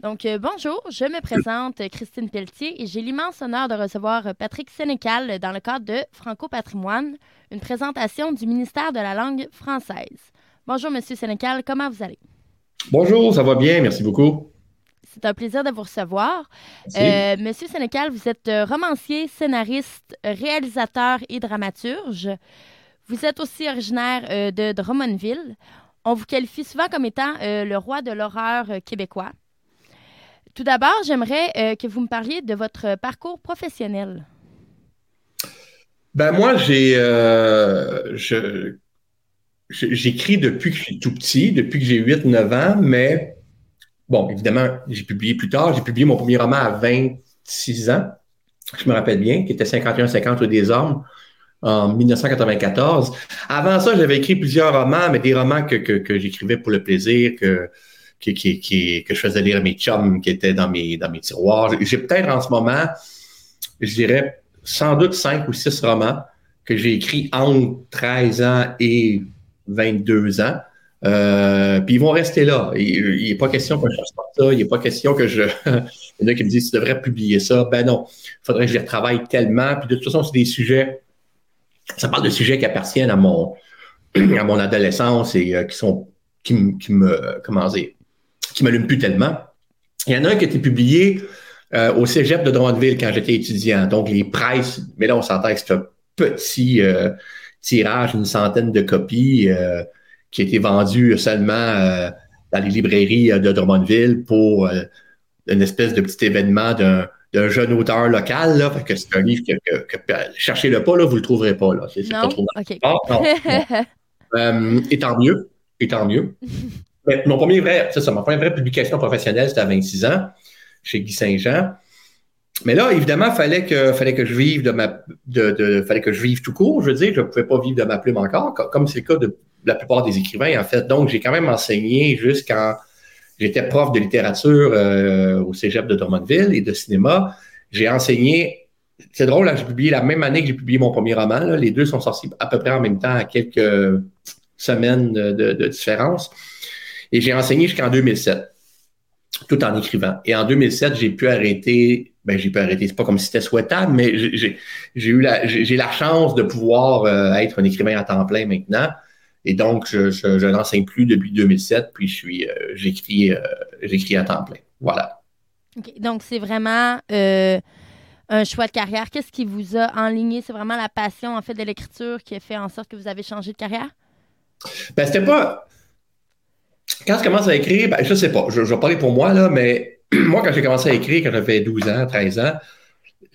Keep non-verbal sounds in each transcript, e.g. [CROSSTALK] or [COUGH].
Donc, euh, bonjour, je me présente euh, Christine Pelletier et j'ai l'immense honneur de recevoir euh, Patrick Sénécal dans le cadre de Franco Patrimoine, une présentation du ministère de la langue française. Bonjour, Monsieur Sénécal, comment vous allez? Bonjour, ça va bien, merci beaucoup. C'est un plaisir de vous recevoir. Euh, Monsieur Sénécal, vous êtes euh, romancier, scénariste, réalisateur et dramaturge. Vous êtes aussi originaire euh, de Drummondville. On vous qualifie souvent comme étant euh, le roi de l'horreur euh, québécois. Tout d'abord, j'aimerais euh, que vous me parliez de votre parcours professionnel. Ben moi, j'ai euh, j'écris depuis que je suis tout petit, depuis que j'ai 8-9 ans, mais bon, évidemment, j'ai publié plus tard. J'ai publié mon premier roman à 26 ans, je me rappelle bien, qui était 51-50 des hommes en 1994. Avant ça, j'avais écrit plusieurs romans, mais des romans que, que, que j'écrivais pour le plaisir, que, qui, que je faisais lire à mes chums qui étaient dans mes, dans mes tiroirs. J'ai peut-être en ce moment, je dirais, sans doute cinq ou six romans que j'ai écrits entre 13 ans et 22 ans. Euh, puis ils vont rester là. Il n'est pas question que je fasse ça. Il n'est pas question que je. [LAUGHS] Il y en a qui me disent tu devrais publier ça. Ben non. Il faudrait que je les retravaille tellement. Puis de toute façon, c'est des sujets. Ça parle de sujets qui appartiennent à mon [CLEARS THROAT] à mon adolescence et euh, qui sont qui me comment dire qui m'allument plus tellement. Il y en a un qui a été publié euh, au cégep de Drummondville quand j'étais étudiant. Donc, les presses, mais là, on s'entend que c'est un petit euh, tirage, une centaine de copies euh, qui a été vendu seulement dans les librairies de Drummondville pour une espèce de petit événement d'un d'un jeune auteur local. Là. Fait que c'est un livre que, que- que- cherchez-le pas, là, vous le trouverez pas. Là. C'est, c'est Non? pas trop. Ah, non, non. [LAUGHS] Euh, et tant mieux. Et tant mieux. [LAUGHS] Mais mon premier vrai, c'est ça, ma première vraie publication professionnelle, c'était à 26 ans, chez Guy Saint-Jean. Mais là, évidemment, fallait que, fallait que je vive de ma, fallait que je vive tout court. Je veux dire, je ne pouvais pas vivre de ma plume encore, co- comme c'est le cas de la plupart des écrivains, en fait. Donc, j'ai quand même enseigné jusqu'en, j'étais prof de littérature euh, au cégep de Drummondville et de cinéma. J'ai enseigné, c'est drôle, là, j'ai publié la même année que j'ai publié mon premier roman. Les deux sont sortis à peu près en même temps, à quelques semaines de différence. Et j'ai enseigné jusqu'en 2007, tout en écrivant. Et en 2007, j'ai pu arrêter, ben j'ai pu arrêter, c'est pas comme si c'était souhaitable, mais j'ai- eu la, j'ai la chance de pouvoir euh, être un écrivain à temps plein maintenant. Et donc, je, je, je n'enseigne plus depuis 2007, puis je suis, euh, j'écris, euh, j'écris à temps plein. Voilà. OK. Donc, c'est vraiment euh, un choix de carrière. Qu'est-ce qui vous a enligné? C'est vraiment la passion, en fait, de l'écriture qui a fait en sorte que vous avez changé de carrière? Ben, c'était pas. Quand je commence à écrire, ben, je sais pas, je, je vais parler pour moi, là, mais [CLEARS THROAT] moi, quand j'ai commencé à écrire, quand j'avais 12 ans, 13 ans,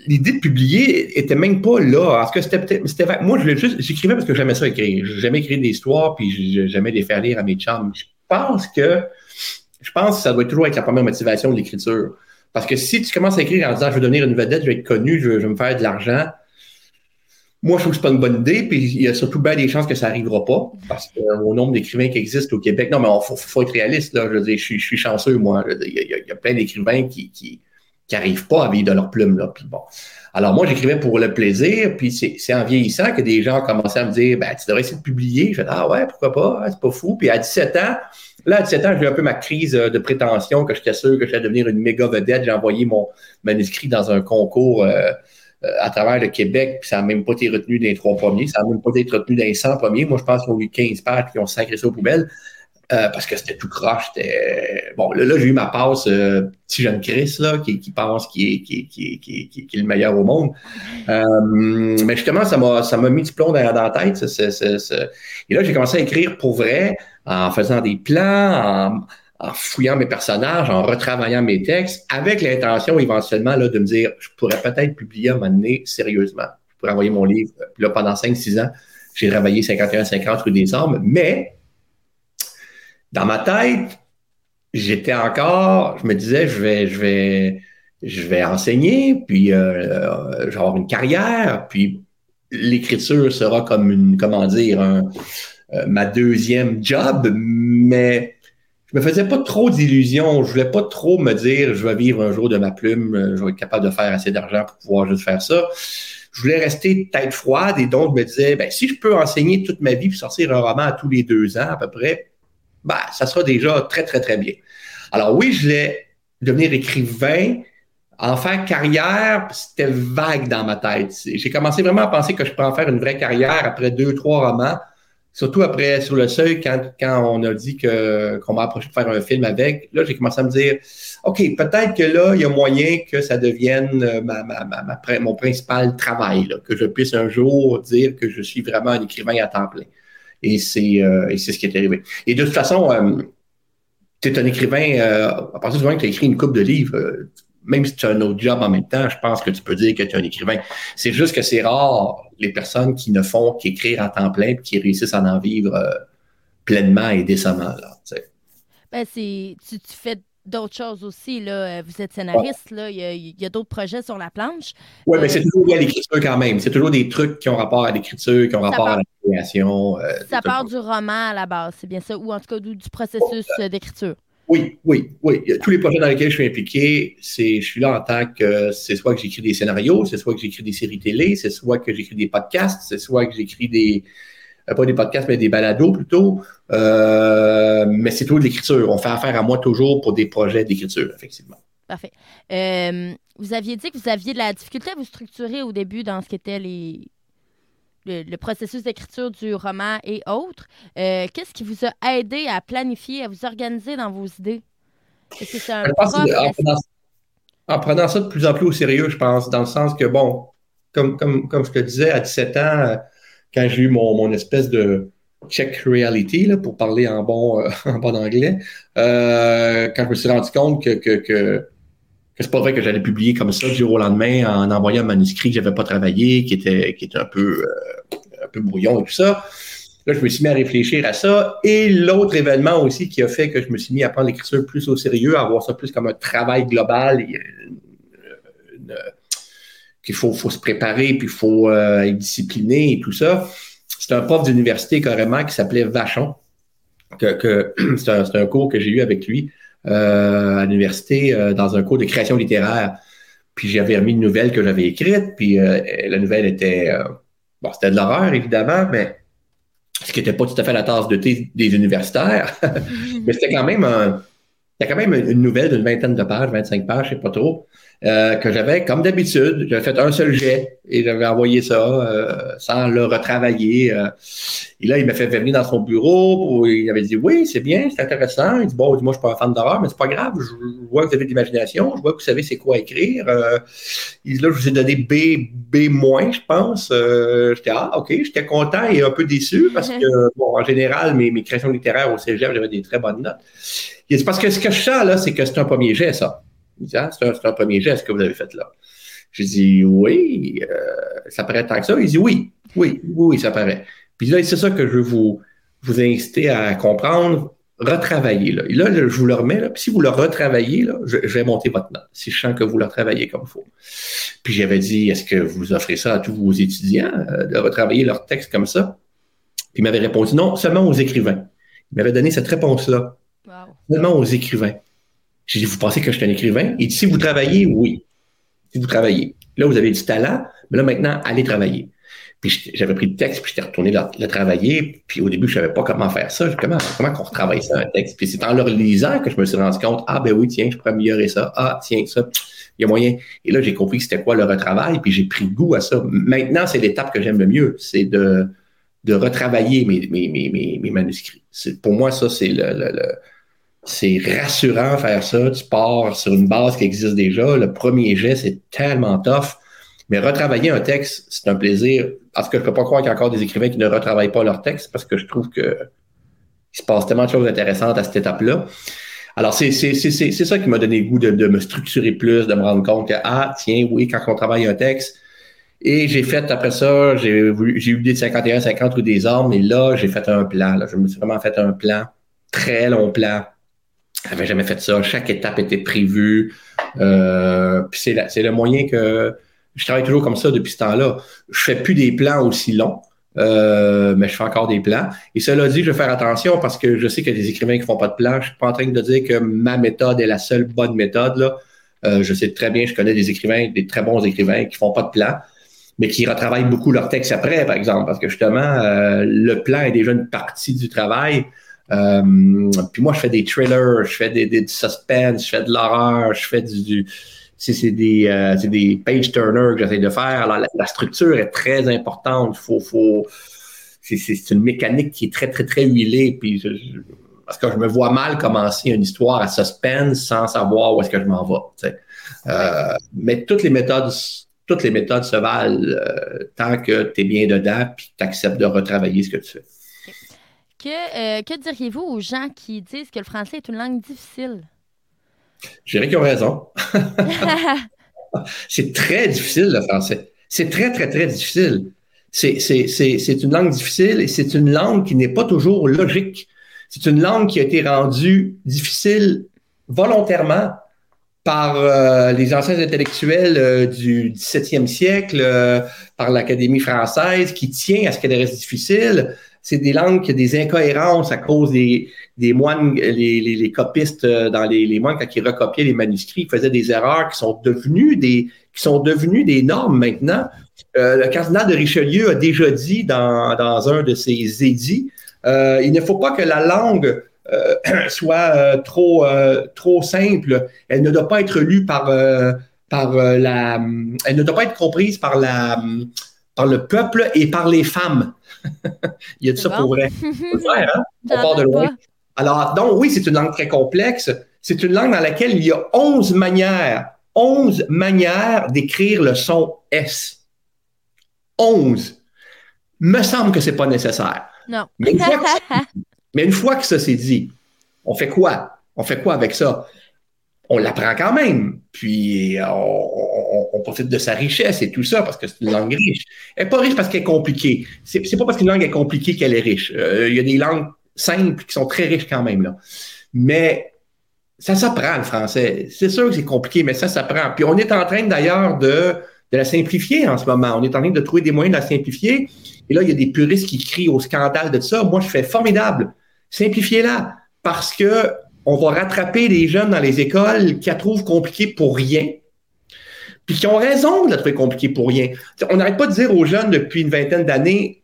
l'idée de publier était même pas là. Parce que c'était c'était Moi. J'écrivais parce que j'aimais ça écrire. J'aimais écrire des histoires, puis j'aimais les faire lire à mes chums. Je pense que. Je pense que ça doit toujours être la première motivation de l'écriture. Parce que si tu commences à écrire en disant je veux devenir une vedette, je vais être connu, je veux me faire de l'argent, moi, je trouve que c'est pas une bonne idée, puis il y a surtout bien des chances que ça arrivera pas, parce qu'au nombre d'écrivains qui existent au Québec, non, mais il faut, faut être réaliste, là, je veux dire, je suis, je suis chanceux, moi, il y, a- plein d'écrivains qui, qui, qui arrivent pas à vivre de leur plume, là, puis bon. Alors, moi, j'écrivais pour le plaisir, puis c'est en vieillissant que des gens commencé à me dire, ben, tu devrais essayer de publier. Je fais, ah ouais, pourquoi pas, hein, c'est pas fou. Puis à 17 ans, là, à 17 ans, j'ai eu un peu ma crise euh, de prétention, que j'étais sûr que j'allais devenir une méga vedette. J'ai envoyé mon manuscrit dans un concours euh, euh, à travers le Québec, puis ça n'a même pas été retenu dans les trois premiers, ça n'a même pas été retenu dans les 100 premiers. Moi, je pense qu'ils ont eu 15 pages qui ont sacré ça aux poubelles. euh, parce que c'était tout croche. Bon, là, là, j'ai eu ma passe euh, petit jeune Chris, là, qui, qui pense qu'il est, est- le meilleur au monde. Euh, mais justement, ça m'a, mis du plomb dans, dans la tête. ça. Et là, j'ai commencé à écrire pour vrai, en faisant des plans, en, en fouillant mes personnages, en retravaillant mes textes, avec l'intention éventuellement là, de me dire, je pourrais peut-être publier un moment donné sérieusement. Je pourrais envoyer mon livre. Puis là, pendant 5-6 ans, j'ai travaillé 51-50 rue des Ormes, mais dans ma tête, j'étais encore, je me disais, je vais, je vais, je vais enseigner, puis euh, je vais avoir une carrière, puis l'écriture sera comme une, comment dire, un, euh, ma deuxième job, mais je me faisais pas trop d'illusions. Je voulais pas trop me dire, je vais vivre un jour de ma plume, euh, je vais être capable de faire assez d'argent pour pouvoir juste faire ça. Je voulais rester tête froide et donc me disais, ben, si je peux enseigner toute ma vie puis sortir un roman à tous les deux ans à peu près, ben, ça sera déjà très, très, très bien. Alors oui, je voulais devenir écrivain, en faire carrière, c'était vague dans ma tête. J'ai commencé vraiment à penser que je peux en faire une vraie carrière après deux, trois romans. Surtout après Sur le seuil, quand, quand on a dit que qu'on m'a approché de faire un film avec, là, j'ai commencé à me dire OK, peut-être que là, il y a moyen que ça devienne euh, ma, ma, ma, mon principal travail, là, que je puisse un jour dire que je suis vraiment un écrivain à temps plein. Et c'est euh, et c'est ce qui est arrivé. Et de toute façon, euh, tu es un écrivain, euh, à partir du moment que tu as écrit une coupe de livres, même si tu as un autre job en même temps, je pense que tu peux dire que tu es un écrivain. C'est juste que c'est rare les personnes qui ne font qu'écrire à temps plein et qui réussissent à en vivre euh, pleinement et décemment. Là, ben, tu, tu, fais d'autres choses aussi. Là. Euh, vous êtes scénariste, là. il y a, d'autres projets sur la planche. Oui, mais c'est euh, toujours lié à l'écriture quand même. C'est toujours des trucs qui ont rapport à l'écriture, qui ont rapport à la création. ça part du roman à la base, c'est bien ça, ou en tout cas du, du processus d'écriture. Oui, oui, oui. Tous les projets dans lesquels je suis impliqué, c'est, je suis là en tant que, c'est soit que j'écris des scénarios, c'est soit que j'écris des séries télé, c'est soit que j'écris des podcasts, c'est soit que j'écris des, euh, pas des podcasts, mais des balados plutôt. Euh, mais c'est tout de l'écriture. On fait affaire à moi toujours pour des projets d'écriture, effectivement. Parfait. Euh, vous aviez dit que vous aviez de la difficulté à vous structurer au début dans ce qu'étaient les, le, processus d'écriture du roman et autres. Euh, qu'est-ce qui vous a aidé à planifier, à vous organiser dans vos idées? Est-ce que c'est un en, prenant, ça de plus en plus au sérieux, je pense, dans le sens que, bon, comme, comme, comme je te disais, à 17 ans, quand j'ai eu mon, mon, espèce de check reality, là, pour parler en bon, euh, [LAUGHS] en bon anglais, euh, quand je me suis rendu compte que, que, que que c'est pas vrai que j'allais publier comme ça du jour au lendemain en envoyant un manuscrit que j'avais pas travaillé, qui était, qui était un peu, euh, un peu brouillon et tout ça. Là, je me suis mis à réfléchir à ça. Et l'autre événement aussi qui a fait que je me suis mis à prendre l'écriture plus au sérieux, à voir ça plus comme un travail global, qu'il faut, faut se préparer, puis il faut euh, être discipliné et tout ça. C'est un prof d'université carrément qui s'appelait Vachon. Que, que [CLEARS THROAT] c'est un, un, cours que j'ai eu avec lui. Euh, à l'université euh, dans un cours de création littéraire. Puis j'avais remis une nouvelle que j'avais écrite, puis euh, la nouvelle était bon, c'était de l'horreur évidemment, mais ce qui n'était pas tout à fait la tasse de thé des universitaires. [LAUGHS] mais c'était quand même un, il y a quand même une nouvelle d'une vingtaine de pages, 25 pages, je sais pas trop, euh, que j'avais, comme d'habitude, j'avais fait un seul jet et j'avais envoyé ça euh, sans le retravailler. Euh. Et là, il m'a fait venir dans son bureau. il avait dit Oui, c'est bien, c'est intéressant. Il dit Bon, moi, je suis pas un fan d'horreur, mais c'est pas grave. Je, vois que vous avez de l'imagination. Je vois que vous savez c'est quoi écrire. il dit Là, je vous ai donné B, B-, je pense. j'étais Ah, OK, j'étais content et un peu déçu parce [LAUGHS] que, bon, en général, mes, mes créations littéraires au cégep, j'avais des très bonnes notes. Parce que ce que je sens, là, c'est que c'est un premier jet, ça. Il dit, ah, c'est un, premier geste que vous avez fait là. J'ai dit, oui, euh, ça paraît tant que ça. Il dit, oui, oui, oui, ça paraît. Puis là, c'est ça que je veux vous, vous inciter à comprendre, retravailler. Là. Et là, je vous le remets. Là. Puis si vous le retravaillez, là, je, vais monter votre note, si je sens que vous le retravaillez comme il faut. Puis j'avais dit, est-ce que vous offrez ça à tous vos étudiants, euh, de retravailler leur texte comme ça? Puis il m'avait répondu, non, seulement aux écrivains. Il m'avait donné cette réponse-là. Seulement aux écrivains. J'ai dit, vous pensez que je suis un écrivain? Il dit, si vous travaillez, oui. Si vous travaillez. Là, vous avez du talent, mais là, maintenant, allez travailler. Puis j'avais pris le texte, puis j'étais retourné le, travailler. Puis au début, je savais pas comment faire ça. Comment, comment qu'on retravaille ça, un texte? Puis c'est en le lisant que je me suis rendu compte, ah ben oui, tiens, je pourrais améliorer ça. Ah, tiens, ça, il y a moyen. Et là, j'ai compris que c'était quoi le retravail, puis j'ai pris goût à ça. Maintenant, c'est l'étape que j'aime le mieux, c'est de, de retravailler mes, mes, mes, mes, manuscrits. Pour moi, ça, c'est le, le c'est rassurant faire ça. Tu pars sur une base qui existe déjà. Le premier jet, c'est tellement tough. Mais retravailler un texte, c'est un plaisir. Parce que je peux pas croire qu'il y a encore des écrivains qui ne retravaillent pas leur texte parce que je trouve que il se passe tellement de choses intéressantes à cette étape-là. Alors, c'est, ça qui m'a donné le goût de, de, me structurer plus, de me rendre compte que, ah, tiens, oui, quand on travaille un texte, et j'ai fait, après ça, j'ai, eu des 51-50 ou des armes, et là, j'ai fait un plan. Là. Je me suis vraiment fait un plan, très long plan, j'avais jamais fait ça. Chaque étape était prévue. Euh, c'est le moyen que je travaille toujours comme ça depuis ce temps-là. Je fais plus des plans aussi longs. Euh, mais je fais encore des plans. Et cela dit, je vais faire attention parce que je sais qu'il y a des écrivains qui font pas de plans. Je suis pas en train de dire que ma méthode est la seule bonne méthode. Là. Euh, je sais très bien, je connais des écrivains, des très bons écrivains qui font pas de plans, mais qui retravaillent beaucoup leur texte après, par exemple, parce que justement, euh, le plan est déjà une partie du travail. Puis moi, je fais des thrillers, je fais des, des, du suspense, je fais de l'horreur, je fais du c'est des, euh, des page turners que j'essaie de faire. Alors, la, structure est très importante. Faut, faut, c'est une mécanique qui est très, très, très huilée. Puis parce que je me vois mal commencer une histoire à suspense sans savoir où est-ce que je m'en vais. Euh, mais toutes les méthodes, toutes les méthodes se valent euh, tant que tu es bien dedans puis tu acceptes de retravailler ce que tu fais. Que, que diriez-vous aux gens qui disent que le français est une langue difficile? Je dirais qu'ils ont raison. [LAUGHS] c'est très difficile, le français. C'est très, très, très difficile. C'est une langue difficile et c'est une langue qui n'est pas toujours logique. C'est une langue qui a été rendue difficile volontairement par euh, les anciens intellectuels euh, du 17e siècle, euh, par l'Académie française, qui tient à ce qu'elle reste difficile. C'est des langues qui ont des incohérences à cause des, des moines, les, les, copistes euh, dans les, moines, quand ils recopiaient les manuscrits, ils faisaient des erreurs qui sont devenues des, qui sont devenues des normes maintenant. Euh, le cardinal de Richelieu a déjà dit dans, dans un de ses édits, euh, il ne faut pas que la langue [CLEARS THROAT] soit trop, trop simple. Elle ne doit pas être lue par, par la, elle ne doit pas être comprise par la, par le peuple et par les femmes. [LAUGHS] il y a de ça pour vrai. [LAUGHS] hein? On part de loin. Alors, donc, oui, c'est une langue très complexe. C'est une langue dans laquelle il y a 11 manières, 11 manières d'écrire le son S. 11. Me semble que c'est pas nécessaire. Non. Mais une, fois que, [LAUGHS] mais une fois que ça s'est dit, on fait quoi? On fait quoi avec ça? On l'apprend quand même. Puis, on, on, profite de sa richesse et tout ça parce que c'est une langue riche. Elle n'est pas riche parce qu'elle est compliquée. C'est, pas parce qu'une langue est compliquée qu'elle est riche. Euh, il y a des langues simples qui sont très riches quand même. Là. Mais ça s'apprend le français. C'est sûr que c'est compliqué, mais ça s'apprend. Puis on est en train d'ailleurs de, de la simplifier en ce moment. On est en train de trouver des moyens de la simplifier. Et là, il y a des puristes qui crient au scandale de ça. Moi, je fais formidable. Simplifiez-la. Parce que on va rattraper les jeunes dans les écoles qui la trouvent compliquée pour rien. Puis qui ont raison de la trouver compliquée pour rien. On n'arrête pas de dire aux jeunes depuis une vingtaine d'années,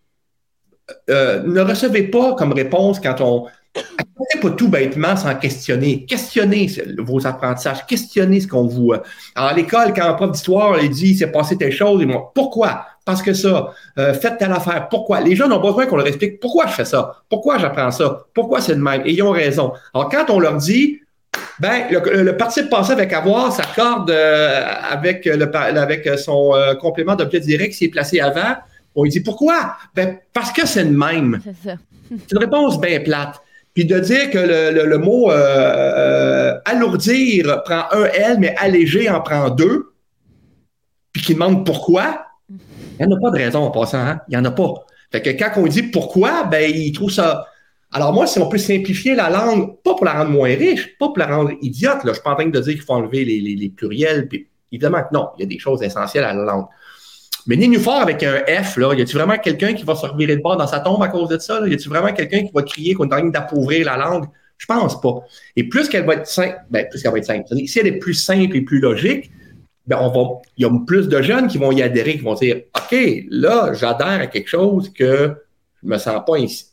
euh, ne recevez pas comme réponse quand on. Acceptez pas tout bêtement sans questionner. Questionnez vos apprentissages, questionnez ce qu'on vous. Alors, à l'école, quand un prof d'histoire il dit c'est passé telle chose, ils vont pourquoi? Parce que ça, euh, faites telle affaire, pourquoi? Les gens ont besoin qu'on leur explique pourquoi je fais ça, pourquoi j'apprends ça, pourquoi c'est de même? Et ils ont raison. Alors, quand on leur dit ben, le, le participe passé avec avoir s'accorde euh, avec, le, avec son complément d'objet direct qui est placé avant, on lui dit pourquoi? Ben, parce que c'est le même. C'est ça. [LAUGHS] c'est une réponse bien plate. Puis de dire que le, mot euh, euh, alourdir prend un L, mais alléger en prend deux, puis qu'il demande pourquoi, il n'y en a pas de raison en passant, hein? Il n'y en a pas. Fait que quand on dit pourquoi, ben, il trouve ça. Alors moi, si on peut simplifier la langue, pas pour la rendre moins riche, pas pour la rendre idiote, là, je suis pas en train de dire qu'il faut enlever les, pluriels, puis évidemment que non, il y a des choses essentielles à la langue. Mais Nénuphar avec un F, là, y a-tu vraiment quelqu'un qui va se revirer de bord dans sa tombe à cause de ça? Là? Y a-tu vraiment quelqu'un qui va crier qu'on est en train d'appauvrir la langue? Je pense pas. Et plus qu'elle va être simple, ben, plus qu'elle va être simple. Si elle est plus simple et plus logique, ben, on va, il y a plus de jeunes qui vont y adhérer, qui vont dire, OK, là, j'adhère à quelque chose que je me sens pas ainsi.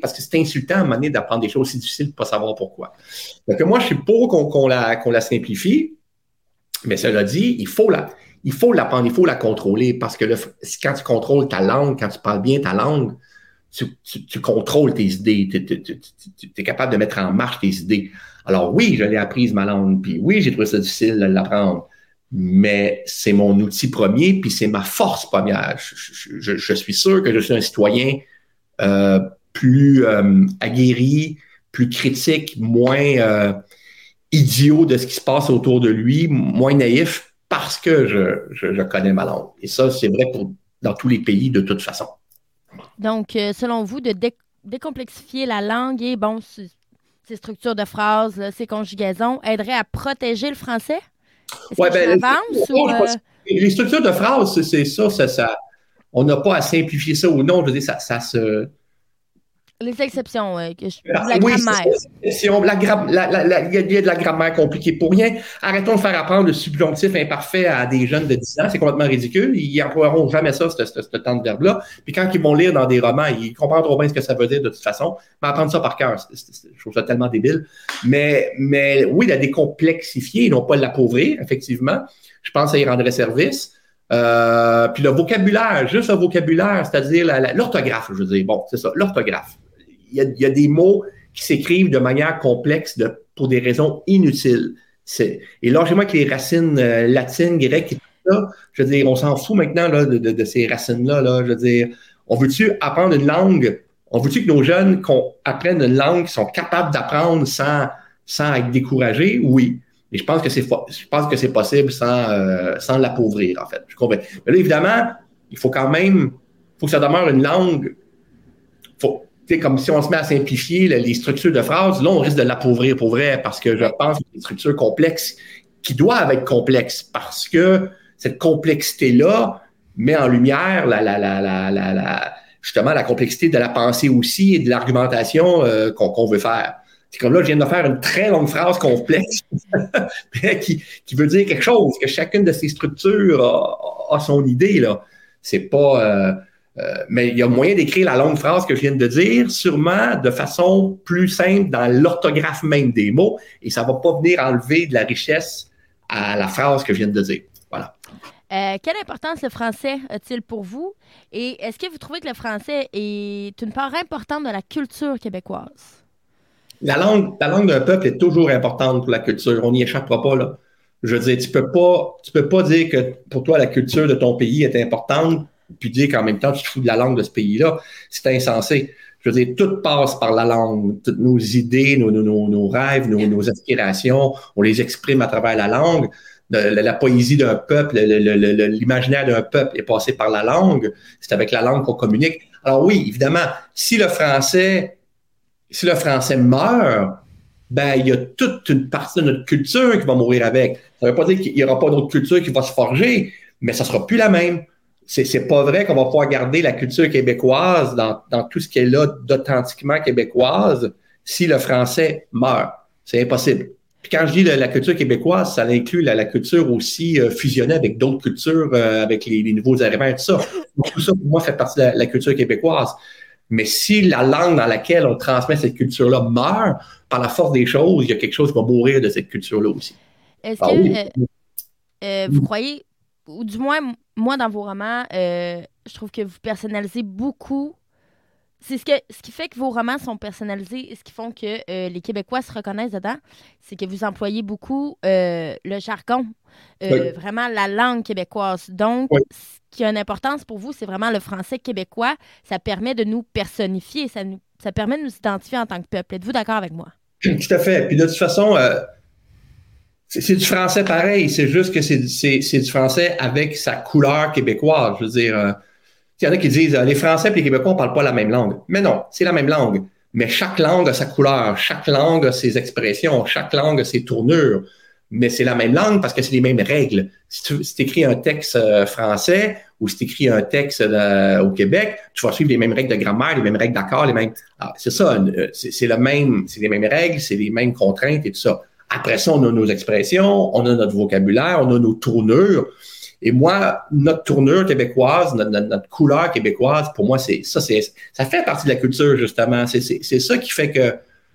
Parce que c'est insultant à un moment d'apprendre des choses si difficiles de ne pas savoir pourquoi. Donc, moi, je suis pour qu'on la, qu'on la simplifie, mais cela dit, il faut la, il faut l'apprendre, il faut la contrôler parce que quand tu contrôles ta langue, quand tu parles bien ta langue, tu, contrôles tes idées, tu es capable de mettre en marche tes idées. Alors oui, je l'ai apprise ma langue, puis oui, j'ai trouvé ça difficile de l'apprendre, mais c'est mon outil premier, puis c'est ma force première. Je, suis sûr que je suis un citoyen euh, plus euh, aguerri, plus critique, moins euh, idiot de ce qui se passe autour de lui, moins naïf, parce que je, connais ma langue. Et ça, c'est vrai pour, dans tous les pays de toute façon. Donc, euh, selon vous, de décomplexifier la langue et bon, ces structures de phrases, là, ces conjugaisons, aideraient à protéger le français? Ouais, ben, je non, ou, je euh, Les structures de phrases, c'est- c'est ça, ça, ça- on n'a pas à simplifier ça ou non. Je veux dire, ça, ça se. Les exceptions, que je... Ah, la oui, grammaire? la gra- la- la- la- Il y, a- de la grammaire compliquée pour rien. Arrêtons de faire apprendre le subjonctif imparfait à des jeuens de 10 ans. C'est complètement ridicule. Ils n'emploieront jamais ça, ce, temps de verbe-là. Puis quand ils vont lire dans des romans, ils comprendront bien ce que ça veut dire de toute façon. Mais apprendre ça par cœur, je trouve ça tellement débile. Mais, mais oui, la décomplexifier, non pas l'appauvrir, effectivement. Je pense que ça y rendrait service. Euh, puis le vocabulaire, juste le vocabulaire, c'est-à-dire l'orthographe, je veux dire. Bon, c'est ça, l'orthographe. Il y, a, y a des mots qui s'écrivent de manière complexe pour des raisons inutiles. C'est- Et lâchez-moi que les racines euh, latines, grecques et tout ça, je veux dire, on s'en fout maintenant là, de, ces racines-là. Là, je veux dire, on veut-tu apprendre une langue? On veut-tu que nos jeunes qu'on apprennent une langue qu'ils sont capables d'apprendre sans, sans être découragés? Oui. Et je pense que c'est je pense que c'est possible sans, euh, l'appauvrir, en fait. Je. Mais là, évidemment, il faut quand même, il faut que ça demeure une langue. Sais, comme si on se met à simplifier les structures de phrases, là, on risque de l'appauvrir pour vrai, parce que je pense que les structures complexes qui doivent être complexes, parce que cette complexité-là met en lumière la, la, la, la, justement la complexité de la pensée aussi et de l'argumentation euh, qu'on veut faire. C'est comme là, je viens de faire une très longue phrase complexe [LAUGHS] mais qui, qui veut dire quelque chose, que chacune de ces structures a, a son idée. là. C'est pas. euh, mais il y a moyen d'écrire la longue phrase que je viens de dire, sûrement de façon plus simple dans l'orthographe même des mots, et ça va pas venir enlever de la richesse à la phrase que je viens de dire. Voilà. Euh, quelle importance le français a-t-il pour vous? Et est-ce que vous trouvez que le français est une part importante de la culture québécoise? La langue, la langue d'un peuple est toujours importante pour la culture. On n'y échappera pas, là. Je veux dire, tu peux pas, tu peux pas dire que pour toi, la culture de ton pays est importante, puis dire qu'en même temps, tu te fous de la langue de ce pays-là. C'est insensé. Je veux dire, tout passe par la langue. Toutes nos idées, nos, nos, nos, rêves, nos, nos aspirations, on les exprime à travers la langue. La, poésie d'un peuple, le- le- le- le- l'imaginaire d'un peuple est passé par la langue. C'est avec la langue qu'on communique. Alors oui, évidemment, si le français si le français meurt, ben, il y a toute une partie de notre culture qui va mourir avec. Ça ne veut pas dire qu'il n'y aura pas d'autre culture qui va se forger, mais ça ne sera plus la même. C'est, pas vrai qu'on va pouvoir garder la culture québécoise dans, dans tout ce qui est là d'authentiquement québécoise si le français meurt. C'est impossible. Puis quand je dis la, la culture québécoise, ça inclut la, la culture aussi euh, fusionnée avec d'autres cultures, euh, avec les, les nouveaux arrivants et tout ça. Donc, tout ça, pour moi, fait partie de la, la culture québécoise. Mais si la langue dans laquelle on transmet cette culture-là meurt, par la force des choses, il y a quelque chose qui va mourir de cette culture-là aussi. Est-ce Ah que oui. euh, vous croyez, ou du moins, moi, dans vos romans, euh, je trouve que vous personnalisez beaucoup. C'est ce, que, ce qui fait que vos romans sont personnalisés et ce qui font que euh, les Québécois se reconnaissent dedans, c'est que vous employez beaucoup euh, le jargon, Oui. vraiment la langue québécoise. Donc, Oui. ce qui a une importance pour vous, c'est vraiment le français québécois. Ça permet de nous personnifier, ça, nous, ça permet de nous identifier en tant que peuple. Êtes-vous d'accord avec moi? Tout à fait. Puis de toute façon, c'est, du français pareil. C'est juste que c'est, du français avec sa couleur québécoise. Je veux dire, euh, il y en a qui disent euh, les Français et les Québécois ne parlent pas la même langue. Mais non, c'est la même langue. Mais chaque langue a sa couleur, chaque langue a ses expressions, chaque langue a ses tournures. Mais c'est la même langue parce que c'est les mêmes règles. Si tu écris un texte euh, français ou si tu écris un texte euh, au Québec, tu vas suivre les mêmes règles de grammaire, les mêmes règles d'accord, les mêmes. Ah, c'est ça, euh, c'est le même, c'est les mêmes règles, c'est les mêmes contraintes et tout ça. Après ça, on a nos expressions, on a notre vocabulaire, on a nos tournures. Et moi, notre tournure québécoise, notre, notre- notre couleur québécoise, pour moi, c'est ça, c'est ça fait partie de la culture justement. C'est c'est- c'est ça qui fait que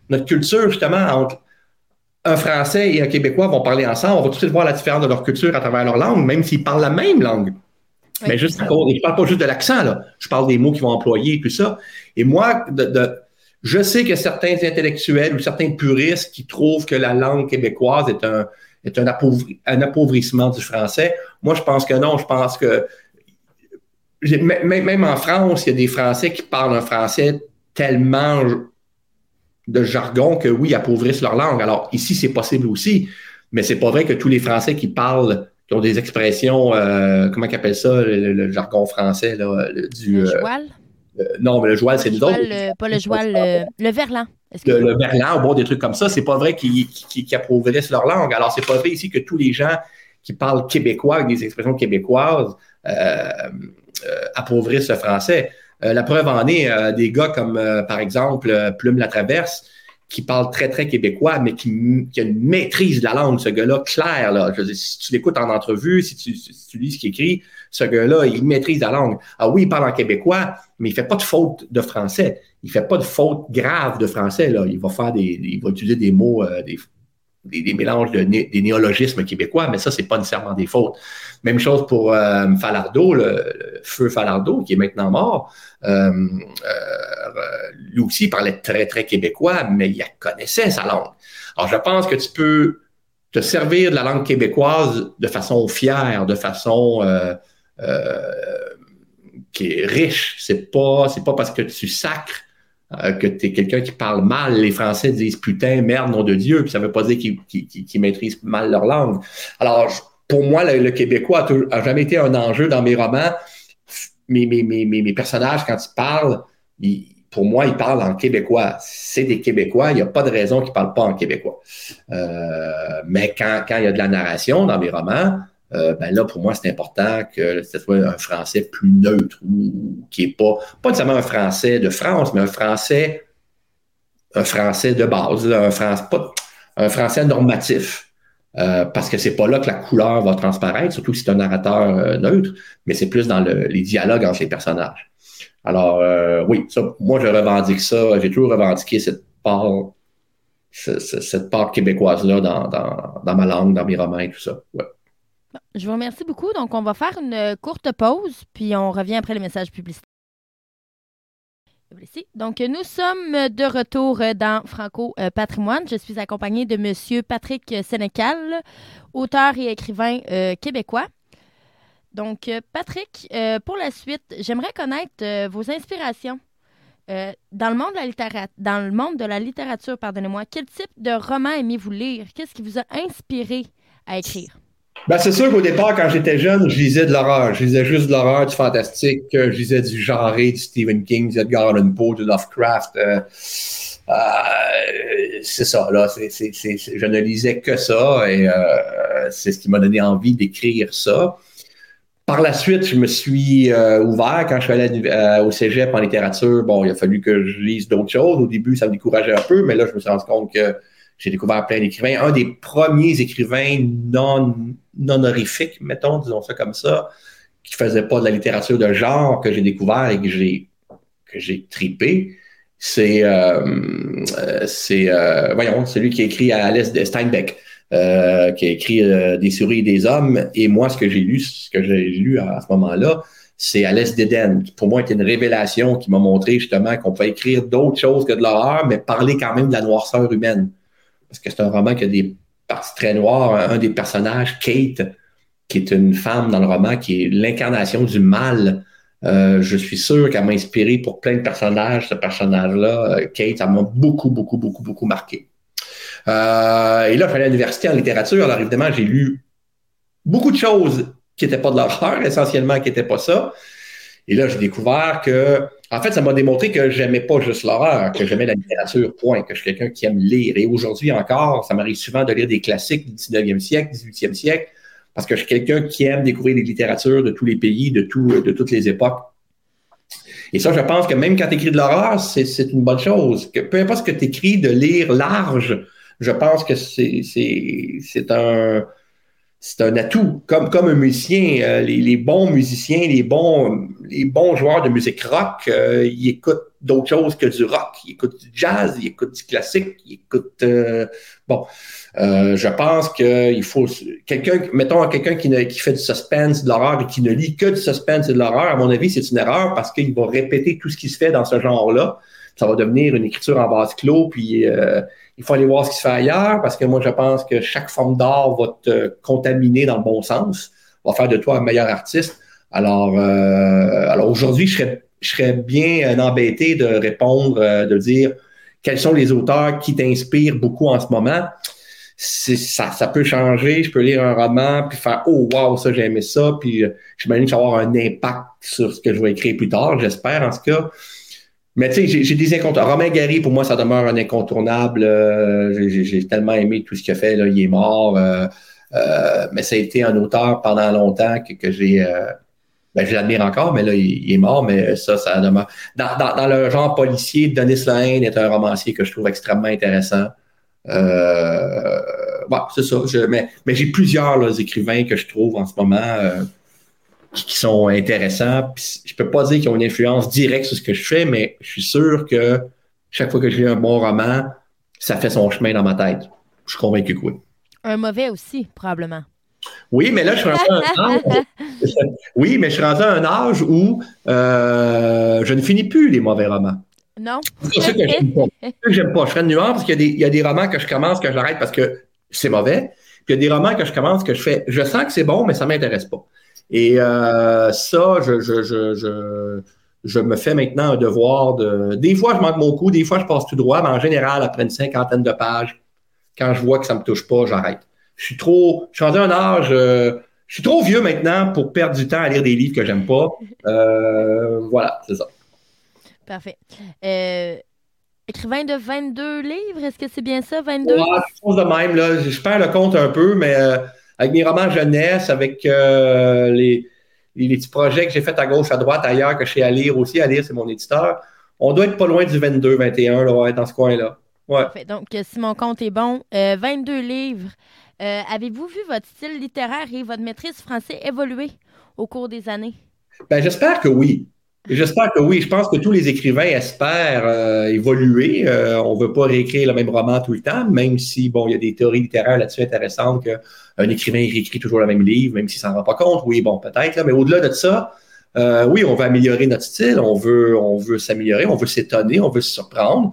notre culture justement entre un Français et un Québécois vont parler ensemble, on va tout de suite voir la différence de leur culture à travers leur langue, même s'ils parlent la même langue. Mais juste à cause, et je parle pas juste de l'accent, là. Je parle des mots qu'ils vont employer, tout ça. Et moi, de, de- je sais que certains intellectuels ou certains puristes qui trouvent que la langue québécoise est un, est un, appauvri- un appauvrissement du français. Moi, je pense que non. Je pense que même en France, il y a des Français qui parlent un français tellement de jargon que oui, ils appauvrissent leur langue. Alors ici, c'est possible aussi, mais c'est pas vrai que tous les Français qui parlent, qui ont des expressions, euh, comment ils appellent ça, le, jargon français, là, le- du euh? Non, mais le joual, c'est nous autres. pas le joual, le, le verlan. Le, le, verlan, bon, des trucs comme ça, c'est pas vrai qu'ils qu qu approuveraient leur langue. Alors, c'est pas vrai ici que tous les gens qui parlent québécois avec des expressions québécoises euh, euh, approuveraient ce français. Euh, la preuve en est euh, des gars comme, euh, par exemple, Plume la Traverse, qui parle très, très québécois, mais qui, qui, a une maîtrise de la langue, ce gars-là, clair. Là. Je veux dire, si tu l'écoutes en entrevue, si tu, si tu lis ce qu'il écrit, ce gars-là, il maîtrise la langue. Ah oui, il parle en québécois, mais il fait pas de faute de français. Il fait pas de faute grave de français. Là. Il va faire des, il va utiliser des mots, euh, des, des, des, mélanges de des néologismes québécois, mais ça, c'est pas nécessairement des fautes. Même chose pour euh, Falardeau, le, le, feu Falardeau, qui est maintenant mort. Euh, lui aussi il parlait très, très québécois, mais il connaissait sa langue. Alors, je pense que tu peux te servir de la langue québécoise de façon fière, de façon euh, euh, qui est riche. C'est pas, c'est pas parce que tu sacres euh, que tu es quelqu'un qui parle mal. Les Français disent putain, merde, nom de Dieu, puis ça veut pas dire qu'ils, maîtrisent mal leur langue. Alors, pour moi, le, Québécois a, jamais été un enjeu dans mes romans. Mes, mes, mes, mes personnages, quand ils parlent, pour moi, ils parlent en québécois. C'est des Québécois, il n'y a pas de raison qu'ils ne parlent pas en québécois. Euh, mais quand, quand il y a de la narration dans mes romans, euh, ben là, pour moi, c'est important que ce soit un français plus neutre ou qui n'est pas, pas nécessairement un français de France, mais un français, un français de base, un, pas, un français normatif. Euh, parce que c'est pas là que la couleur va transparaître, surtout si c'est un narrateur euh, neutre, mais c'est plus dans le, les dialogues entre les personnages. Alors, euh, oui, ça, moi, je revendique ça. J'ai toujours revendiqué cette part, cette part québécoise-là dans, dans, dans, ma langue, dans mes romans et tout ça. Ouais. Je vous remercie beaucoup. Donc, on va faire une courte pause, puis on revient après le message publicitaire. Donc, nous sommes de retour dans Franco Patrimoine. Je suis accompagnée de M. Patrick Sénécal, auteur et écrivain euh, québécois. Donc, euh, Patrick, euh, pour la suite, j'aimerais connaître euh, vos inspirations. dans, le monde de la dans le monde de la littérature, pardonnez-moi, quel type de roman aimez-vous lire? Qu'est-ce qui vous a inspiré à écrire? Ben, c'est sûr qu'au départ, quand j'étais jeune, je lisais de l'horreur. Je lisais juste de l'horreur, du fantastique. Je lisais du genre, du Stephen King, du Edgar Allan Poe, du Lovecraft. Euh, euh, c'est ça, là. Je ne lisais que ça et euh, c'est ce qui m'a donné envie d'écrire ça. Par la suite, je me suis euh, ouvert quand je suis allé euh, au cégep en littérature. Bon, il a fallu que je lise d'autres choses. Au début, ça me décourageait un peu, mais là, je me suis rendu compte que j'ai découvert plein d'écrivains. Un des premiers écrivains non, honorifiques, mettons, disons ça comme ça, qui faisait pas de la littérature de genre que j'ai découvert et que j'ai tripé, c'est euh, c'est euh, voyons, celui qui a écrit à l'est de Steinbeck. Euh, qui a écrit euh, Des souris et des hommes. Et moi, ce que j'ai lu, ce que j'ai lu à, ce moment-là, c'est l'Est d'Éden, qui pour moi était une révélation qui m'a montré justement qu'on peut écrire d'autres choses que de l'horreur, mais parler quand même de la noirceur humaine. Parce que c'est un roman qui a des parties très noires. Un, des personnages, Kate, qui est une femme dans le roman, qui est l'incarnation du mal. Euh, je suis sûr qu'elle m'a inspiré pour plein de personnages, ce personnage-là. Kate, ça m'a beaucoup, beaucoup, beaucoup, beaucoup marqué. Euh, et là, je suis allé à l'université en littérature. Alors, évidemment, j'ai lu beaucoup de choses qui n'étaient pas de l'horreur, essentiellement qui n'étaient pas ça. Et là, j'ai découvert que, en fait, ça m'a démontré que j'aimais pas juste l'horreur, que j'aimais la littérature, point, que je suis quelqu'un qui aime lire. Et aujourd'hui encore, ça m'arrive souvent de lire des classiques du 19e siècle, 18e siècle, parce que je suis quelqu'un qui aime découvrir des littératures de tous les pays, de, tout, de toutes les époques. Et ça, je pense que même quand tu écris de l'horreur, c'est une bonne chose. Peu importe ce que tu écris, de lire large, je pense que c'est un c'est un atout. Comme, comme un musicien, euh, les, les, bons musiciens, les bons, les bons joueurs de musique rock, euh, ils écoutent d'autres choses que du rock. Ils écoutent du jazz, ils écoutent du classique, ils écoutent... Euh, bon, je pense qu'il faut... quelqu'un, Mettons quelqu'un qui, qui fait du suspense, de l'horreur et qui ne lit que du suspense et de l'horreur, à mon avis, c'est une erreur parce qu'il va répéter tout ce qui se fait dans ce genre-là. Ça va devenir une écriture en base clos, puis il faut aller voir ce qui se fait ailleurs parce que moi, je pense que chaque forme d'art va te contaminer dans le bon sens, va faire de toi un meilleur artiste. Alors, euh, alors aujourd'hui, je serais, je serais bien embêté de répondre, euh, de dire quels sont les auteurs qui t'inspirent beaucoup en ce moment. ça, ça peut changer. Je peux lire un roman puis faire oh wow ça j'ai aimé ça puis euh, j'imagine que ça va avoir un impact sur ce que je vais écrire plus tard. J'espère en tout cas. Mais tu sais, j'ai des incontournables. Romain Gary, pour moi, ça demeure un incontournable. Euh, j'ai tellement aimé tout ce qu'il a fait. Là. Il est mort. Euh, mais ça a été un auteur pendant longtemps que, que j'ai. ben, je l'admire encore, mais là, il, est mort, mais ça, ça demeure. Dans, dans, dans le genre policier, Denis Lehane est un romancier que je trouve extrêmement intéressant. Euh, c'est ça. mais mais j'ai plusieurs écrivains que je trouve en ce moment euh, qui, sont intéressants. je peux pas dire qu'ils ont une influence directe sur ce que je fais, mais je suis sûr que chaque fois que je lis un bon roman, ça fait son chemin dans ma tête. Je suis convaincu que oui. Un mauvais aussi, probablement. Oui, mais là, je suis rendu à un âge. [LAUGHS] oui, mais je suis rendu à un âge où euh, je ne finis plus les mauvais romans. Non. C'est ça que j'aime pas. j'aime pas. Je ferai une nuance parce qu'il y, a des romans que je commence, que j'arrête parce que c'est mauvais. Puis il y a des romans que je commence, que je fais, je sens que c'est bon, mais ça m'intéresse pas. Et euh, ça, je, je, je, je, me fais maintenant un devoir de. Des fois, je manque mon coup, des fois, je passe tout droit, mais en général, après une cinquantaine de pages, quand je vois que ça me touche pas, j'arrête. Je suis trop. Je suis rendu à un âge. Euh, je suis trop vieux maintenant pour perdre du temps à lire des livres que j'aime pas. Euh, voilà, c'est ça. Parfait. Écrivain de 22 livres, est-ce que c'est bien ça, 22? Ouais, chose de même, là. Je perds le compte un peu, mais avec mes romans jeunesse, avec euh, les, les, petits projets que j'ai faits à gauche, à droite, ailleurs, que je suis à lire aussi. À lire, c'est mon éditeur. On doit être pas loin du 22, 21, là, on va être dans ce coin-là. Ouais. Parfait. Donc, si mon compte est bon, 22 livres. Avez-vous vu votre style littéraire et votre maîtrise français évoluer au cours des années? Ben, j'espère que oui. J'espère que oui. Je pense que tous les écrivains espèrent euh, évoluer. Euh, on ne veut pas réécrire le même roman tout le temps, même si, bon, il y a des théories littéraires là-dessus intéressantes qu'un écrivain réécrit toujours le même livre, même s'il s'en rend pas compte. Oui, bon, peut-être, mais au-delà de ça, euh, oui, on veut améliorer notre style, on veut, on veut s'améliorer, on veut s'étonner, on veut se surprendre.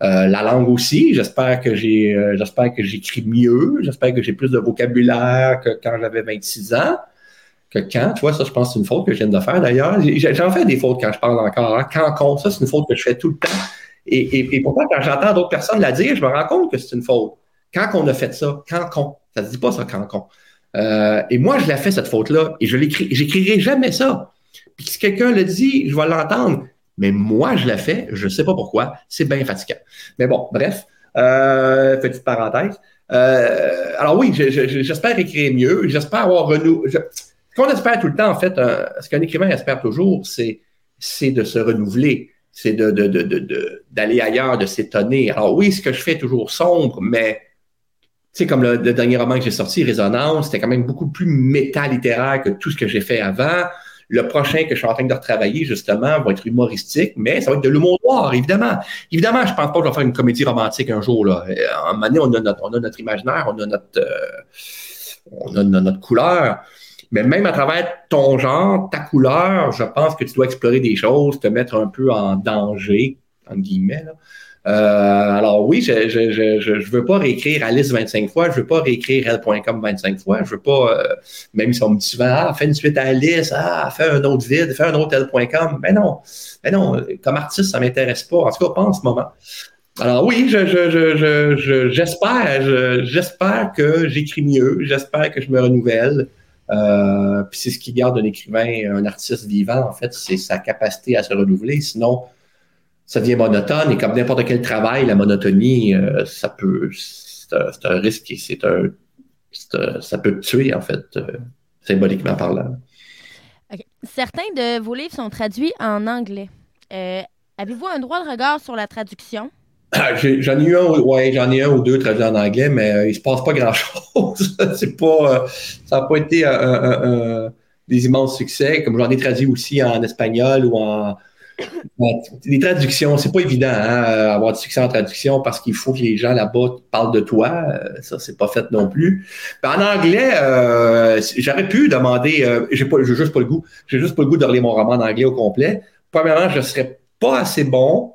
la langue aussi, j'espère que j'ai, j'espère que j'écris mieux, j'espère que j'ai plus de vocabulaire que quand j'avais 26 ans que quand, tu vois, ça, je pense que c'est une faute que je viens de faire d'ailleurs. J'en fais des fautes quand je parle encore. Hein. Quand compte, ça, c'est une faute que je fais tout le temps. Et, et, pourtant, quand j'entends d'autres personnes la dire, je me rends compte que c'est une faute. Quand on a fait ça, quand con. Ça se dit pas ça, quand. Euh, et moi, je l'ai fait, cette faute-là, et je l'écris, j'écrirai jamais ça. Puis si quelqu'un le dit, je vais l'entendre. Mais moi, je l'ai fait, je sais pas pourquoi. C'est bien fatigant. Mais bon, bref. Euh, petite parenthèse. Euh, alors oui, j'espère écrire mieux. J'espère avoir ce qu'on espère tout le temps, en fait, euh, ce qu'un écrivain espère toujours, c'est, c'est de se renouveler, c'est d'aller ailleurs, de s'étonner. Alors oui, ce que je fais est toujours sombre, mais sais, comme le, dernier roman que j'ai sorti, Résonance, c'était quand même beaucoup plus méta-littéraire que tout ce que j'ai fait avant. Le prochain que je suis en train de retravailler, justement, va être humoristique, mais ça va être de l'humour noir, évidemment. Évidemment, je pense pas que je vais faire une comédie romantique un jour. Là. À un moment donné, on a notre, on a notre imaginaire, on a notre, euh, on a notre couleur. Mais même à travers ton genre, ta couleur, je pense que tu dois explorer des choses, te mettre un peu en danger, entre guillemets. Euh, alors oui, je je, je, je, veux pas réécrire Alice 25 fois, je veux pas réécrire elle.com 25 fois, je veux pas, euh, même si on me dit souvent, ah, fais une suite à Alice, ah, fais un autre vide, fais un autre elle.com. Mais non, mais non, comme artiste, ça m'intéresse pas, en tout cas pas en ce moment. Alors oui, je, je, j'espère, j'espère que j'écris mieux, j'espère que je me renouvelle. Euh, puis c'est ce qui garde un écrivain, un artiste vivant, en fait, c'est sa capacité à se renouveler. Sinon, ça devient monotone. Et comme n'importe quel travail, la monotonie, euh, ça peut, c'est un, risque et c'est un, ça peut tuer, en fait, euh, symboliquement parlant. Certains de vos livres sont traduits en anglais. Avez-vous un droit de regard sur la traduction? [COUGHS] J'en ai eu un, ouais, j'en ai un ou deux traduits en anglais, mais euh, il se passe pas grand chose. [LAUGHS] c'est pas, euh, ça n'a pas été des immenses succès. Comme j'en ai traduit aussi en espagnol ou en, [COUGHS] les traductions, c'est pas évident hein, avoir du succès en traduction parce qu'il faut que les gens là-bas parlent de toi. Euh, ça, c'est pas fait non plus. en anglais, j'aurais pu demander. j'ai pas, j'ai juste pas le goût. J'ai juste pas le goût de relire mon roman en anglais au complet. Premièrement, je serais pas assez bon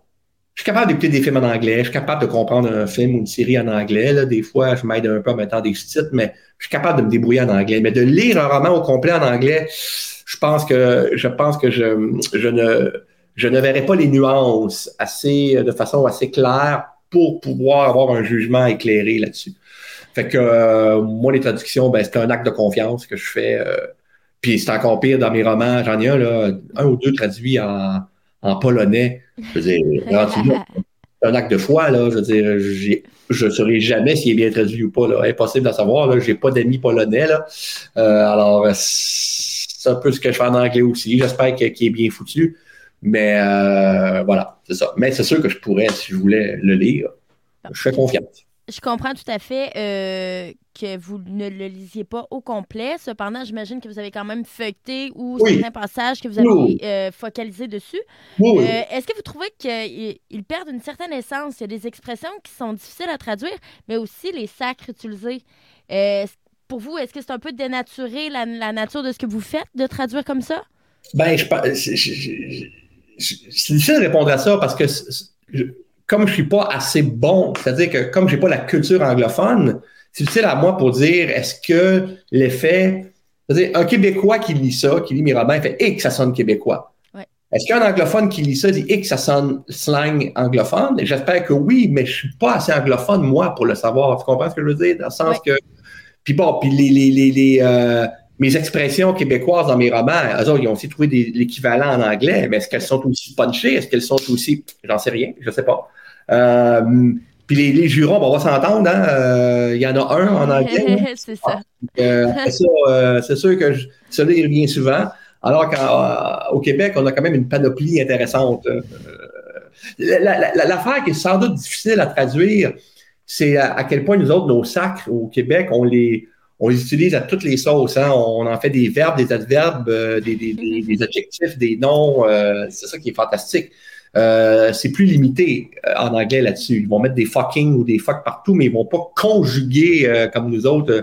je suis capable d'écouter des films en anglais, je suis capable de comprendre un film ou une série en anglais. Là. Des fois, je m'aide un peu en mettant des sous-titres, mais je suis capable de me débrouiller en anglais. Mais de lire un roman au complet en anglais, je pense que je pense que je, je ne je ne verrai pas les nuances assez de façon assez claire pour pouvoir avoir un jugement éclairé là-dessus. Fait que euh, moi, les traductions, ben, c'est un acte de confiance que je fais. euh, puis c'est encore pire dans mes romans. J'en ai un, là, un ou deux traduits en, en polonais. Je veux dire, [LAUGHS] c'est un acte de foi, là. Je veux dire, je ne saurais jamais s'il est bien traduit ou pas. Là. Impossible de savoir. Là. J'ai pas d'amis polonais. Là. Euh, alors, c'est un peu ce que je fais en anglais aussi. J'espère qu'il est bien foutu. Mais euh, voilà, c'est ça. Mais c'est sûr que je pourrais, si je voulais le lire. Je fais confiance. Je comprends tout à fait euh, que vous ne le lisiez pas au complet. Cependant, j'imagine que vous avez quand même feuilleté ou Oui. certains passages que vous avez Oui. euh, focalisé dessus. Oui. Euh, Est-ce que vous trouvez qu'ils ils perdent une certaine essence? Il y a des expressions qui sont difficiles à traduire, mais aussi les sacres utilisés. Pour vous, est-ce que c'est un peu dénaturer la, la nature de ce que vous faites de traduire comme ça? Ben, je, je- je- je- c'est difficile de répondre à ça parce que je- comme je suis pas assez bon, c'est-à-dire que comme j'ai pas la culture anglophone, c'est difficile à moi pour dire est-ce que l'effet, c'est-à-dire un Québécois qui lit ça, qui lit mes romans, il fait et que ça sonne québécois. Ouais. Est-ce qu'un anglophone qui lit ça dit et que ça sonne slang anglophone? J'espère que oui, mais je suis pas assez anglophone moi pour le savoir. Tu comprends ce que je veux dire? Dans le sens que puis bon, puis les, les, les, les, euh, mes expressions québécoises dans mes romans, eux autres, ils ont aussi trouvé l'équivalent en anglais, mais est-ce qu'elles sont aussi punchées? Est-ce qu'elles sont aussi. J'en sais rien, je sais pas. Euh, puis les, les jurons, on va s'entendre, hein? euh, Il y en a un en anglais. [LAUGHS] hein. c'est ça. Euh, euh, c'est sûr que je, celui il revient souvent. Alors qu'au Québec, on a quand même une panoplie intéressante. La- la- la- L'affaire qui est sans doute difficile à traduire, c'est à, à quel point nous autres, nos sacres au Québec, on les, on les utilise à toutes les sauces. hein. On en fait des verbes, des adverbes, euh, des, des- des- des [LAUGHS] adjectifs, des noms. euh, c'est ça qui est fantastique. Euh, c'est plus limité euh, en anglais là-dessus. Ils vont mettre des fucking ou des fuck partout, mais ils vont pas conjuguer euh, comme nous autres. euh,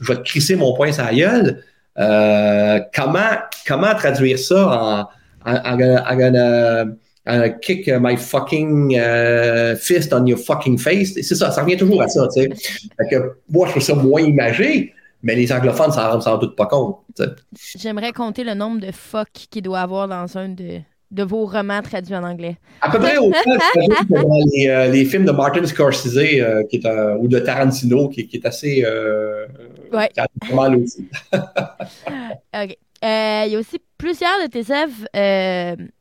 je vais te crisser mon poing sur la gueule. Euh, comment, comment traduire ça en, kick my fucking euh, fist on your fucking face? C'est ça, ça revient toujours à ça, tu moi, je trouve ça moins imagé, mais les anglophones s'en rendent sans doute pas compte. J'aimerais compter le nombre de fuck qu'il doit avoir dans un de, de vos romans traduits en anglais. À peu près autant que dans les, euh, les films de Martin Scorsese euh, qui est, un- ou de Tarantino, qui, qui est assez euh, Ouais. mal aussi. [LAUGHS] OK. Il y a aussi plusieurs de tes œuvres,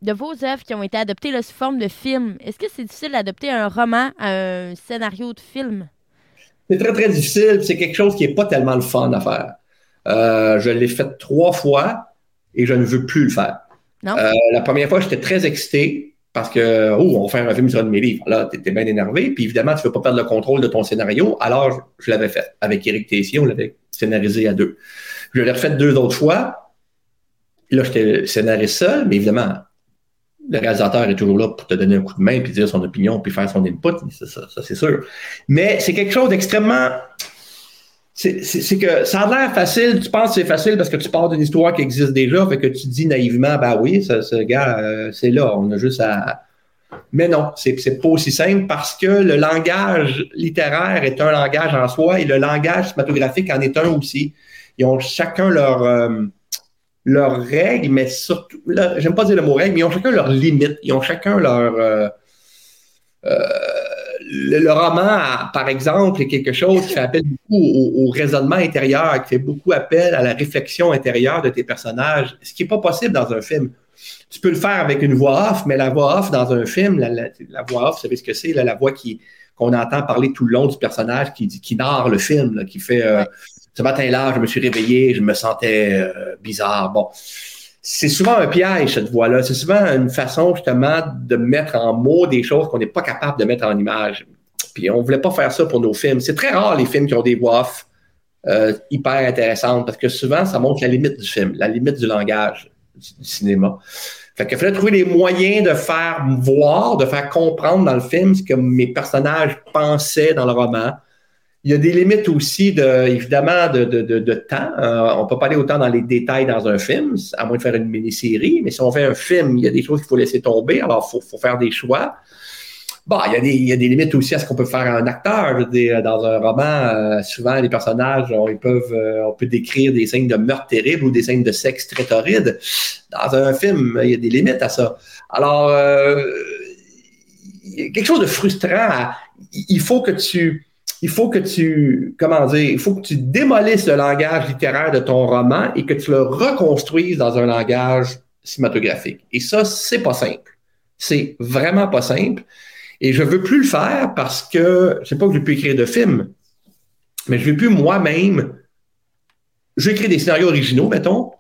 de vos œuvres qui ont été adoptées là, sous forme de film. Est-ce que c'est difficile d'adopter un roman à un scénario de film? C'est très, très difficile. C'est quelque chose qui n'est pas tellement le fun à faire. Je l'ai fait trois fois et je ne veux plus le faire. Non? Euh, la première fois, j'étais très excité parce que, oh, on faire un film sur un de mes livres. Là, tu étais bien énervé. Puis évidemment, tu ne veux pas perdre le contrôle de ton scénario. Alors, je, l'avais fait. Avec Éric Tessier, on l'avait scénarisé à deux. Je l'ai refait deux autres fois. Là, j'étais scénariste seul, mais évidemment, le réalisateur est toujours là pour te donner un coup de main, puis dire son opinion, puis faire son input. Ça, ça, c'est sûr. Mais c'est quelque chose d'extrêmement. C'est que ça a l'air facile. Tu penses que c'est facile parce que tu pars d'une histoire qui existe déjà, fait que tu dis naïvement, ben oui, ça, ce gars, euh, c'est là, on a juste à. Mais non, c'est pas aussi simple parce que le langage littéraire est un langage en soi et le langage cinématographique en est un aussi. Ils ont chacun leur, euh, leurs règles, mais surtout, j'aime pas dire le mot règle, mais ils ont chacun leurs limites. Ils ont chacun leur. euh, euh, le, le roman, par exemple, est quelque chose qui fait appel beaucoup au, au raisonnement intérieur, qui fait beaucoup appel à la réflexion intérieure de tes personnages, ce qui n'est pas possible dans un film. Tu peux le faire avec une voix off, mais la voix off dans un film, la, la- la voix off, vous savez ce que c'est, la voix qui qu'on entend parler tout le long du personnage qui, qui narre le film, là, qui fait euh, ce matin-là, je me suis réveillé, je me sentais euh, bizarre. Bon, c'est souvent un piège, cette voix-là. C'est souvent une façon, justement, de mettre en mots des choses qu'on n'est pas capable de mettre en image. Puis on voulait pas faire ça pour nos films. C'est très rare, les films qui ont des voix off euh, hyper intéressantes, parce que souvent, ça montre la limite du film, la limite du langage du, cinéma. Fait qu'il fallait trouver des moyens de faire voir, de faire comprendre dans le film ce que mes personnages pensaient dans le roman. Il y a des limites aussi, de, évidemment, de, de, de, temps. Euh, on peut pas aller autant dans les détails dans un film, à moins de faire une mini-série. Mais si on fait un film, il y a des choses qu'il faut laisser tomber. Alors, il faut, faut faire des choix. Bon, il y, a des, il y a des limites aussi à ce qu'on peut faire à un acteur. Je veux dire, dans un roman, euh, souvent, les personnages, on, ils peuvent, euh, on peut décrire des scènes de meurtre terribles ou des scènes de sexe très torrides. Dans un film, il y a des limites à ça. Alors, euh, quelque chose de frustrant. à- il faut que tu il faut que tu, comment dire, il faut que tu démolisses le langage littéraire de ton roman et que tu le reconstruises dans un langage cinématographique. Et ça, c'est pas simple. C'est vraiment pas simple. Et je veux plus le faire parce que, c'est pas que je plus écrire de films, mais je veux plus moi-même, je écrire des scénarios originaux, mettons,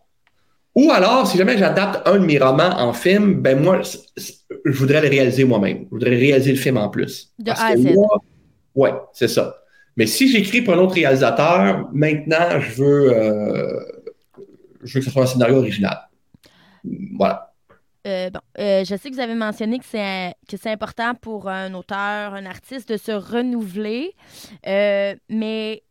ou alors, si jamais j'adapte un de mes romans en film, ben moi, je voudrais le réaliser moi-même. Je voudrais réaliser le film en plus. De A à Z. ouais, c'est ça. Mais si j'écris pour un autre réalisateur, maintenant, je veux, euh, je veux que ce soit un scénario original. Voilà. Euh, bon, euh, je sais que vous avez mentionné que c'est que c'est important pour un auteur, un artiste de se renouveler, mais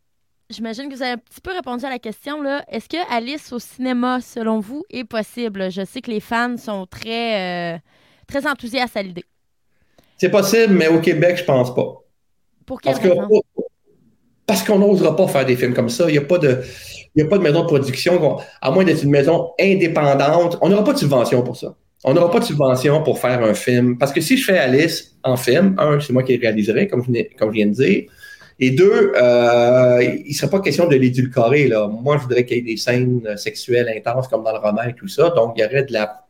j'imagine que vous avez un petit peu répondu à la question là. Est-ce que Alice au cinéma, selon vous, est possible? Je sais que les fans sont très très enthousiastes à l'idée. C'est possible, mais au Québec, je pense pas. Pour quelle parce raison? Que, parce qu'on n'osera pas faire des films comme ça. Il n'y a pas de. Il a pas de maison de production, à moins d'être une maison indépendante. On n'aura pas de subvention pour ça. On n'aura pas de subvention pour faire un film. Parce que si je fais Alice en film, un, c'est moi qui le réaliserai, comme je, comme je viens de dire. Et deux, euh, il ne serait pas question de l'édulcorer. Là. Moi, je voudrais qu'il y ait des scènes sexuelles intenses comme dans le roman et tout ça. Donc, il y aurait de la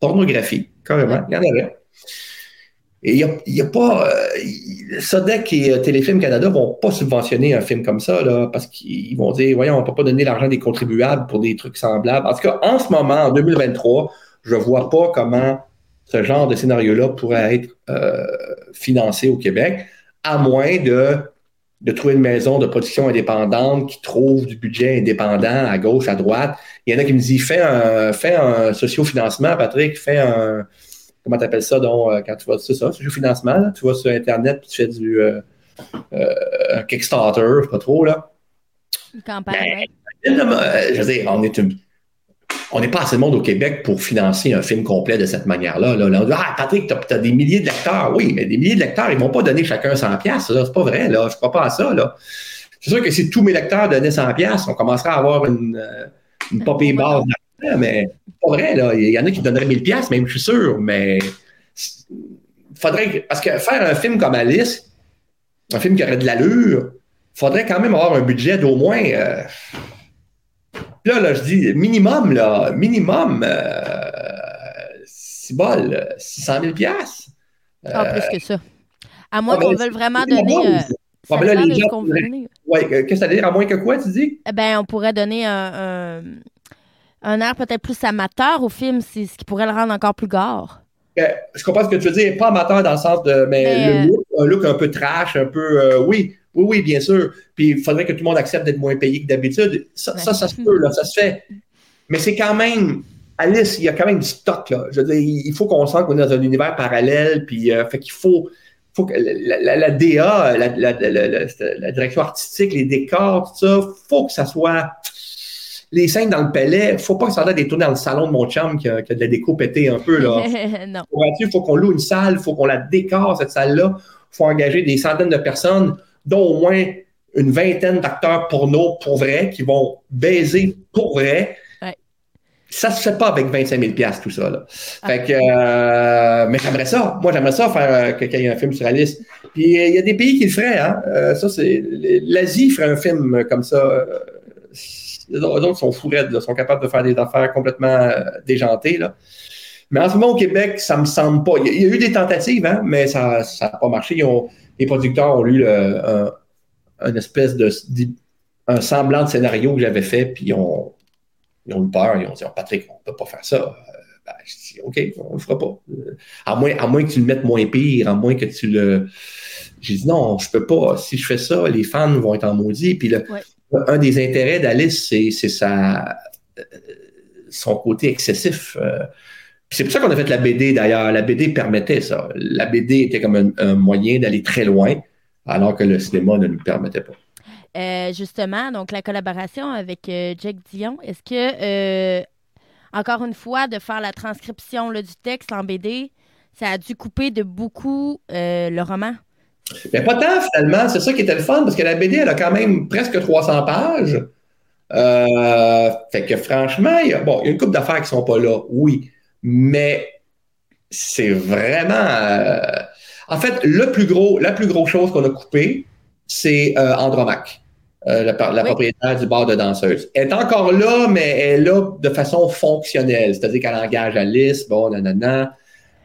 pornographie, carrément. Il y en aurait. Et il n'y a, pas. Euh, et euh, Téléfilm Canada vont pas subventionner un film comme ça, là, parce qu'ils vont dire voyons, on ne peut pas donner l'argent des contribuables pour des trucs semblables. En tout cas, en ce moment, en 2023, je ne vois pas comment ce genre de scénario-là pourrait être euh, financé au Québec, à moins de, de trouver une maison de production indépendante qui trouve du budget indépendant à gauche, à droite. Il y en a qui me disent fais un, fais un sociofinancement, Patrick, fais un comment tu appelles ça, donc, euh, quand tu vas, c'est ça, tu joues financement, là, tu vas sur Internet et tu fais du euh, euh, Kickstarter, pas trop, là. Une campagne, Ben, je veux dire, on est une, on n'est pas assez de monde au Québec pour financer un film complet de cette manière-là. Là. On dit, ah, Patrick, tu as, des milliers de lecteurs. Oui, mais des milliers de lecteurs, ils ne vont pas donner chacun 100 pièces. C'est pas vrai, là. Je ne crois pas à ça, là. C'est sûr que si tous mes lecteurs donnaient 100 pièces, on commencerait à avoir une, une popée base mais pas vrai, là. Il y en a qui donneraient 1000 pièces, même, je suis sûr, mais faudrait, parce que faire un film comme Alice, un film qui aurait de l'allure, faudrait quand même avoir un budget d'au moins, euh, là, là, je dis minimum, là, minimum, euh, c'est bol, 600 000 pièces. Ah, plus que ça. À moins qu'on veuille vraiment donner... Ah, ben là, les gens, ouais, qu'est-ce que ça veut dire? À moins que quoi, tu dis? Eh ben, on pourrait donner un, un, un air peut-être plus amateur au film, c'est ce qui pourrait le rendre encore plus gore. Euh, je comprends ce que tu veux dire, pas amateur dans le sens de, mais, Mais, le look, un look un peu trash, un peu, euh, oui, oui, oui, bien sûr. Puis il faudrait que tout le monde accepte d'être moins payé que d'habitude. Ça, ça, ça se peut, là, ça se fait. Mais c'est quand même, Alice, il y a quand même du stock, là. Je veux dire, il faut qu'on sente qu'on est dans un univers parallèle, puis euh, fait qu'il faut, faut que la, la, la DA, la, direction artistique, les décors, tout ça, faut que ça soit les scènes dans le palais, faut pas que ça ait des tourner dans le salon de mon chum qui a, qui a de la déco un peu. Là. [LAUGHS] non. Il faut qu'on loue une salle, il faut qu'on la décore, cette salle-là. Il faut engager des centaines de personnes, dont au moins une vingtaine d'acteurs porno pour vrai, qui vont baiser pour vrai. Ouais. Ça se fait pas avec 25 000 tout ça. Là. Ah. Fait que, euh, mais j'aimerais ça. Moi, j'aimerais ça faire euh, qu'il y ait un film sur Alice. Puis euh, il y a des pays qui le feraient. Hein. Euh, ça, c'est l'Asie ferait un film comme ça. Les autres sont là, sont capables de faire des affaires complètement euh, déjantées. Mais en ce moment, au Québec, ça me semble pas. Il y a, eu des tentatives, hein, mais ça n'a pas marché. Les producteurs ont lu un, espèce de un semblant de scénario que j'avais fait, puis ils ont, eu peur. Ils ont dit oh, Patrick, on ne peut pas faire ça. Euh, ben, je dis OK, on ne le fera pas. Euh, à, moins, que tu le mettes moins pire, à moins que tu le. J'ai dit non, je peux pas. Si je fais ça, les fans vont être en maudit. Puis un des intérêts d'Alice, c'est, sa, son côté excessif. c'est pour ça qu'on a fait la BD d'ailleurs. La BD permettait ça. La BD était comme un, moyen d'aller très loin, alors que le cinéma ne nous permettait pas. Euh, justement, donc la collaboration avec euh, Jack Dion, est-ce que, euh, encore une fois, de faire la transcription là, du texte en BD, ça a dû couper de beaucoup le roman? Mais pas tant, finalement. C'est ça qui était le fun, parce que la BD, elle a quand même presque 300 pages. Euh, fait que franchement, il y a, bon, il y a une couple d'affaires qui ne sont pas là, oui. Mais c'est vraiment. Euh, en fait, le plus gros, la plus grosse chose qu'on a coupée, c'est euh, Andromaque, euh, la, la propriétaire du bar de danseuse. Elle est encore là, mais elle est là de façon fonctionnelle, c'est-à-dire qu'elle engage Alice, bon, nanana.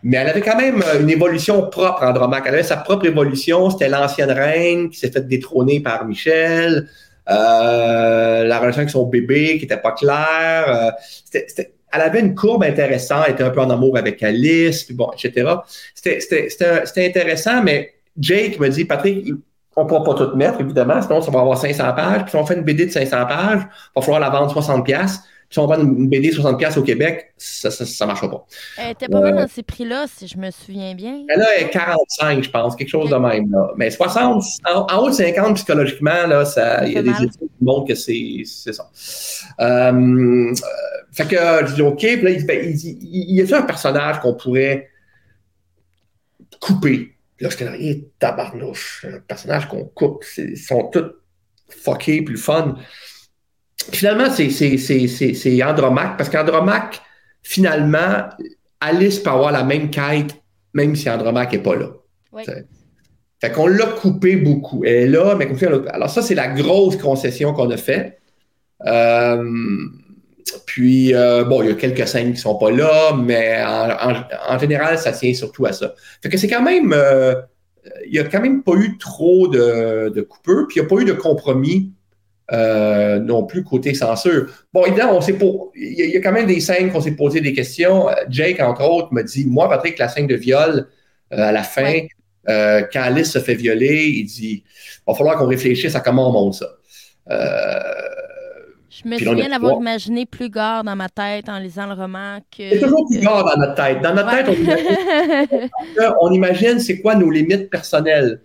Mais elle avait quand même une évolution propre, Andromaque. Elle avait sa propre évolution. C'était l'ancienne reine qui s'est faite détrôner par Michel. Euh, la relation avec son bébé qui n'était pas claire. c'était elle avait une courbe intéressante, elle était un peu en amour avec Alice, puis bon, etc. C'était intéressant, mais Jake me dit, Patrick, on ne pourra pas tout mettre, évidemment, sinon ça va avoir 500 pages. Puis si on fait une BD de 500 pages, il va falloir la vendre 60 pièces. Si on vend une BD 60 pièces au Québec, ça ne marchera pas. Elle était pas mal euh, dans ces prix-là, si je me souviens bien. Elle est 45, je pense, quelque chose de même. Là. Mais 60, en, haut de 50, psychologiquement, là, ça, il y a des études qui montrent que c'est ça. Euh, fait que je dis OK, puis là, il, ben, il, y a un personnage qu'on pourrait couper? Puis là, je dis, il est tabarnouche, un personnage qu'on coupe, ils sont tous fuckés, plus fun. Finalement, c'est Andromaque, parce qu'Andromaque, finalement, Alice peut avoir la même quête, même si Andromaque n'est pas là. Oui. Fait qu'on l'a coupé beaucoup. Elle est là, mais alors ça, c'est la grosse concession qu'on a faite. Euh, puis, euh, bon, il y a quelques scènes qui sont pas là, mais en, général, ça tient surtout à ça. Fait que c'est quand même, euh, il n'y a quand même pas eu trop de, de coupures, puis il n'y a pas eu de compromis euh, non plus côté censure. Bon, évidemment, on sait il y, a quand même des scènes qu'on s'est posé des questions. Jake, entre autres, me dit, moi, Patrick, la scène de viol à la fin, quand Alice se fait violer, il dit, il va falloir qu'on réfléchisse à comment on monte ça. Je me souviens d'avoir imaginé plus gore dans ma tête en lisant le roman que. C'est toujours plus gore dans notre tête. Dans notre tête, [LAUGHS] on imagine, c'est quoi nos limites personnelles.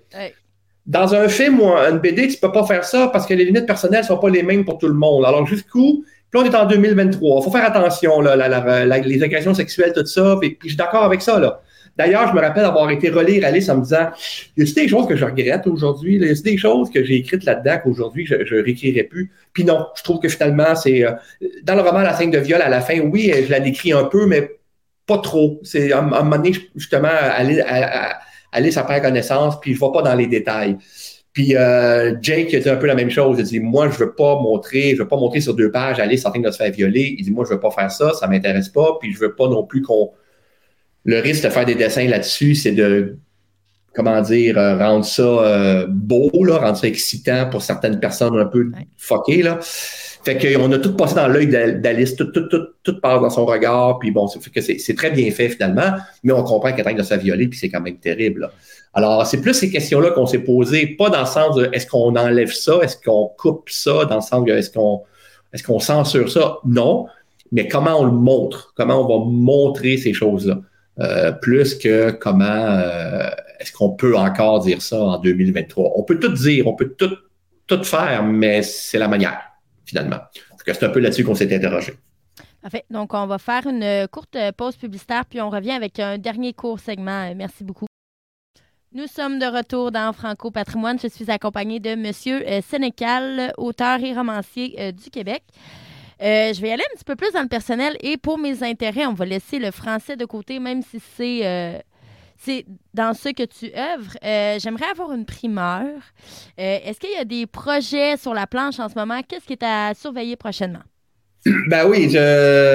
Dans un film ou une BD, tu ne peux pas faire ça parce que les limites personnelles ne sont pas les mêmes pour tout le monde. Alors, jusqu'où? Puis on est en 2023. Il faut faire attention, là, les agressions sexuelles, tout ça. Puis, je suis d'accord avec ça. Là. D'ailleurs, je me rappelle avoir été relire Alice en me disant Y a-t-il des choses que je regrette aujourd'hui Y a-t-il des choses que j'ai écrites là-dedans qu'aujourd'hui je ne réécrirai plus Puis non, je trouve que finalement, c'est. Euh, dans le roman La scène de viol, à la fin, oui, je la décris un peu, mais pas trop. C'est à, un moment donné, justement, Alice, Alice perd connaissance, puis je ne vais pas dans les détails. Puis euh, Jake a dit un peu la même chose. Il dit Moi, je veux pas montrer, je veux pas montrer sur deux pages Alice en train de se faire violer. Il dit Moi, je veux pas faire ça, ça m'intéresse pas, puis je veux pas non plus qu'on le risque de faire des dessins là-dessus, c'est de, comment dire, euh, rendre ça euh, beau, là, rendre ça excitant pour certaines personnes un peu fuckées. Là. Fait qu'on a tout passé dans l'œil d'Alice, tout, tout, tout, tout passe dans son regard, puis bon, fait que c'est très bien fait finalement, mais on comprend qu'elle train de se violer, puis c'est quand même terrible. Alors, c'est plus ces questions-là qu'on s'est posées, pas dans le sens de est-ce qu'on enlève ça, est-ce qu'on coupe ça, dans le sens de est-ce qu'on est-ce qu'on censure ça? Non, mais comment on le montre, comment on va montrer ces choses-là? Euh, plus que comment euh, est-ce qu'on peut encore dire ça en 2023. On peut tout dire, on peut tout, tout faire, mais c'est la manière, finalement. C'est un peu là-dessus qu'on s'est interrogé. Parfait. Donc, on va faire une courte pause publicitaire, puis on revient avec un dernier court segment. Merci beaucoup. Nous sommes de retour dans Franco Patrimoine. Je suis accompagnée de Monsieur euh, Sénécal, auteur et romancier du Québec. Euh, je vais aller un petit peu plus dans le personnel et pour mes intérêts, on va laisser le français de côté, même si c'est euh, c'est dans ce que tu œuvres. Euh, j'aimerais avoir une primeur. Est-ce qu'il y a des projets sur la planche en ce moment? Qu'est-ce qui est à surveiller prochainement? [CLEARS THROAT] Ben oui,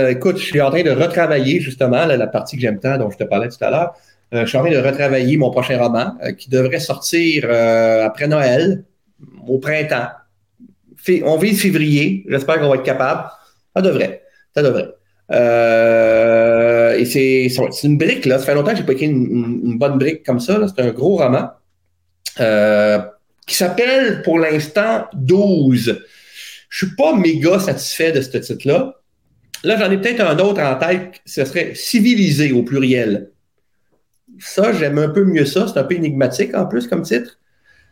écoute, je suis en train de retravailler justement la partie que j'aime tant, dont je te parlais tout à l'heure. je suis en train de retravailler mon prochain roman qui devrait sortir après Noël, au printemps. On vise février. J'espère qu'on va être capable. Ça devrait. Ça devrait. Euh, et c'est une brique, là. Ça fait longtemps que j'ai pas écrit une, bonne brique comme ça. C'est un gros roman euh, qui s'appelle pour l'instant 12. Je suis pas méga satisfait de ce titre-là. Là, j'en ai peut-être un autre en tête. Ce serait civilisé au pluriel. Ça, j'aime un peu mieux ça. C'est un peu énigmatique en plus comme titre.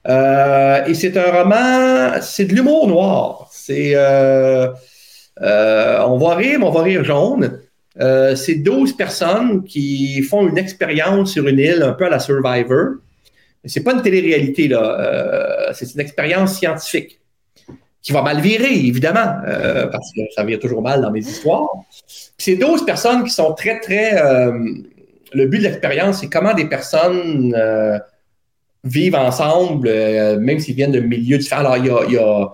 Euh, et c'est un roman, c'est de l'humour noir. C'est euh, on va rire, mais on va rire jaune. Euh, c'est 12 personnes qui font une expérience sur une île un peu à la Survivor. C'est pas une télé-réalité, là. Euh, c'est une expérience scientifique qui va mal virer, évidemment, parce que ça vire toujours mal dans mes histoires. C'est 12 personnes qui sont très, très... le but de l'expérience, c'est comment des personnes vivent ensemble, euh, même s'ils viennent de milieux différents. Alors, il y a,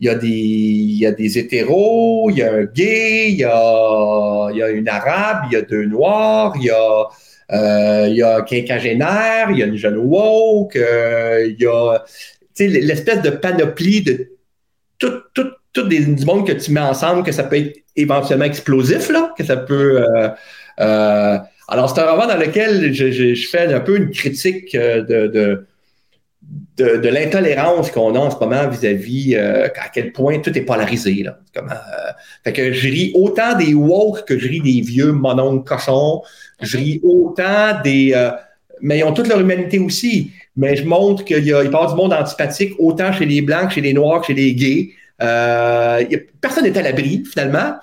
il y a des, il y a des hétéros, il y a un gay, il y a, il y a une arabe, il y a deux noirs, il y a, euh, il y a un quinquagénaire, il y a une jeune woke, euh, il y a l'espèce de panoplie de tout, tout, tout des, du monde que tu mets ensemble, que ça peut être éventuellement explosif, là, que ça peut. Euh, euh, alors, c'est un roman dans lequel je, je, je, fais un peu une critique euh, de, de, de, l'intolérance qu'on a en ce moment vis-à-vis euh, à quel point tout est polarisé. Euh, que je ris autant des woke que je ris des vieux mononcles cochons. Je ris autant des. Euh, mais ils ont toute leur humanité aussi. Mais je montre qu'il y a, il a du monde antipathique autant chez les blancs, chez les noirs, chez les gays. Personne n'est à l'abri, finalement,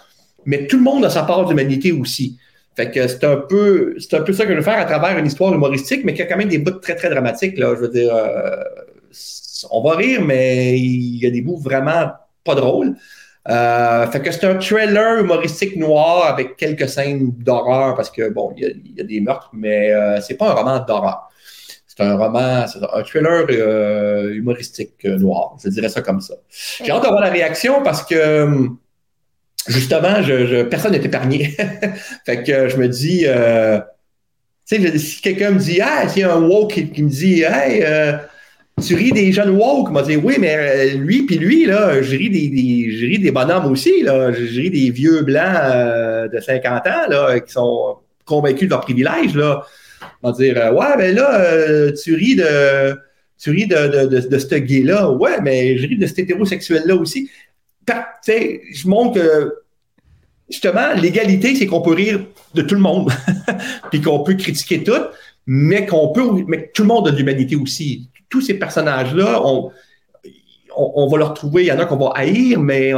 mais tout le monde a sa part d'humanité aussi. Fait que c'est un peu, c'est un peu ça que je veux faire à travers une histoire humoristique, mais qui a quand même des bouts très, très dramatiques, là. Je veux dire, euh, on va rire, mais il y a des bouts vraiment pas drôles. Euh, fait que c'est un trailer humoristique noir avec quelques scènes d'horreur parce que bon, il y, y, a des meurtres, mais euh, c'est pas un roman d'horreur. C'est un roman, c'est un thriller euh, humoristique noir. Je dirais ça comme ça. J'ai hâte d'avoir la réaction parce que justement, je, je personne n'est épargné. [LAUGHS] fait que je me dis, euh, tu sais, si quelqu'un me dit, ah, s'il y a un woke qui, me dit, hey, euh, tu ris des jeunes woke, m'a dit, oui, mais lui puis lui, là, je ris des, des, je ris des bonhommes aussi, là, je, je ris des vieux blancs euh, de 50 ans, là, qui sont convaincus de leur privilège, là. M'a dire, ouais, ben là, euh, tu ris de, tu ris de, de, de, de ce gay-là, ouais, mais je ris de cet hétérosexuel-là aussi je montre que justement, l'égalité, c'est qu'on peut rire de tout le monde, [LAUGHS] puis qu'on peut critiquer tout, mais qu'on peut, mais tout le monde a de l'humanité aussi. Tous ces personnages-là, on, on, on, va leur trouver, il y en a qu'on va haïr, mais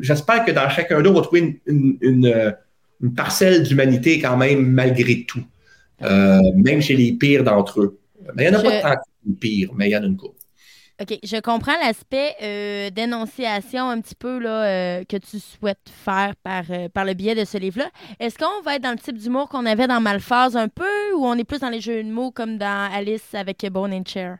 j'espère que dans chacun d'eux, on va trouver une, une, une, une parcelle d'humanité quand même, malgré tout. Euh, même chez les pires d'entre eux. Mais il n'y en a Je... pas tant que les pires, mais il y en a une couple. OK, je comprends l'aspect euh, d'énonciation un petit peu là, euh, que tu souhaites faire par, euh, par le biais de ce livre-là. Est-ce qu'on va être dans le type d'humour qu'on avait dans Malphase un peu ou on est plus dans les jeux de mots comme dans Alice avec Bone and Chair?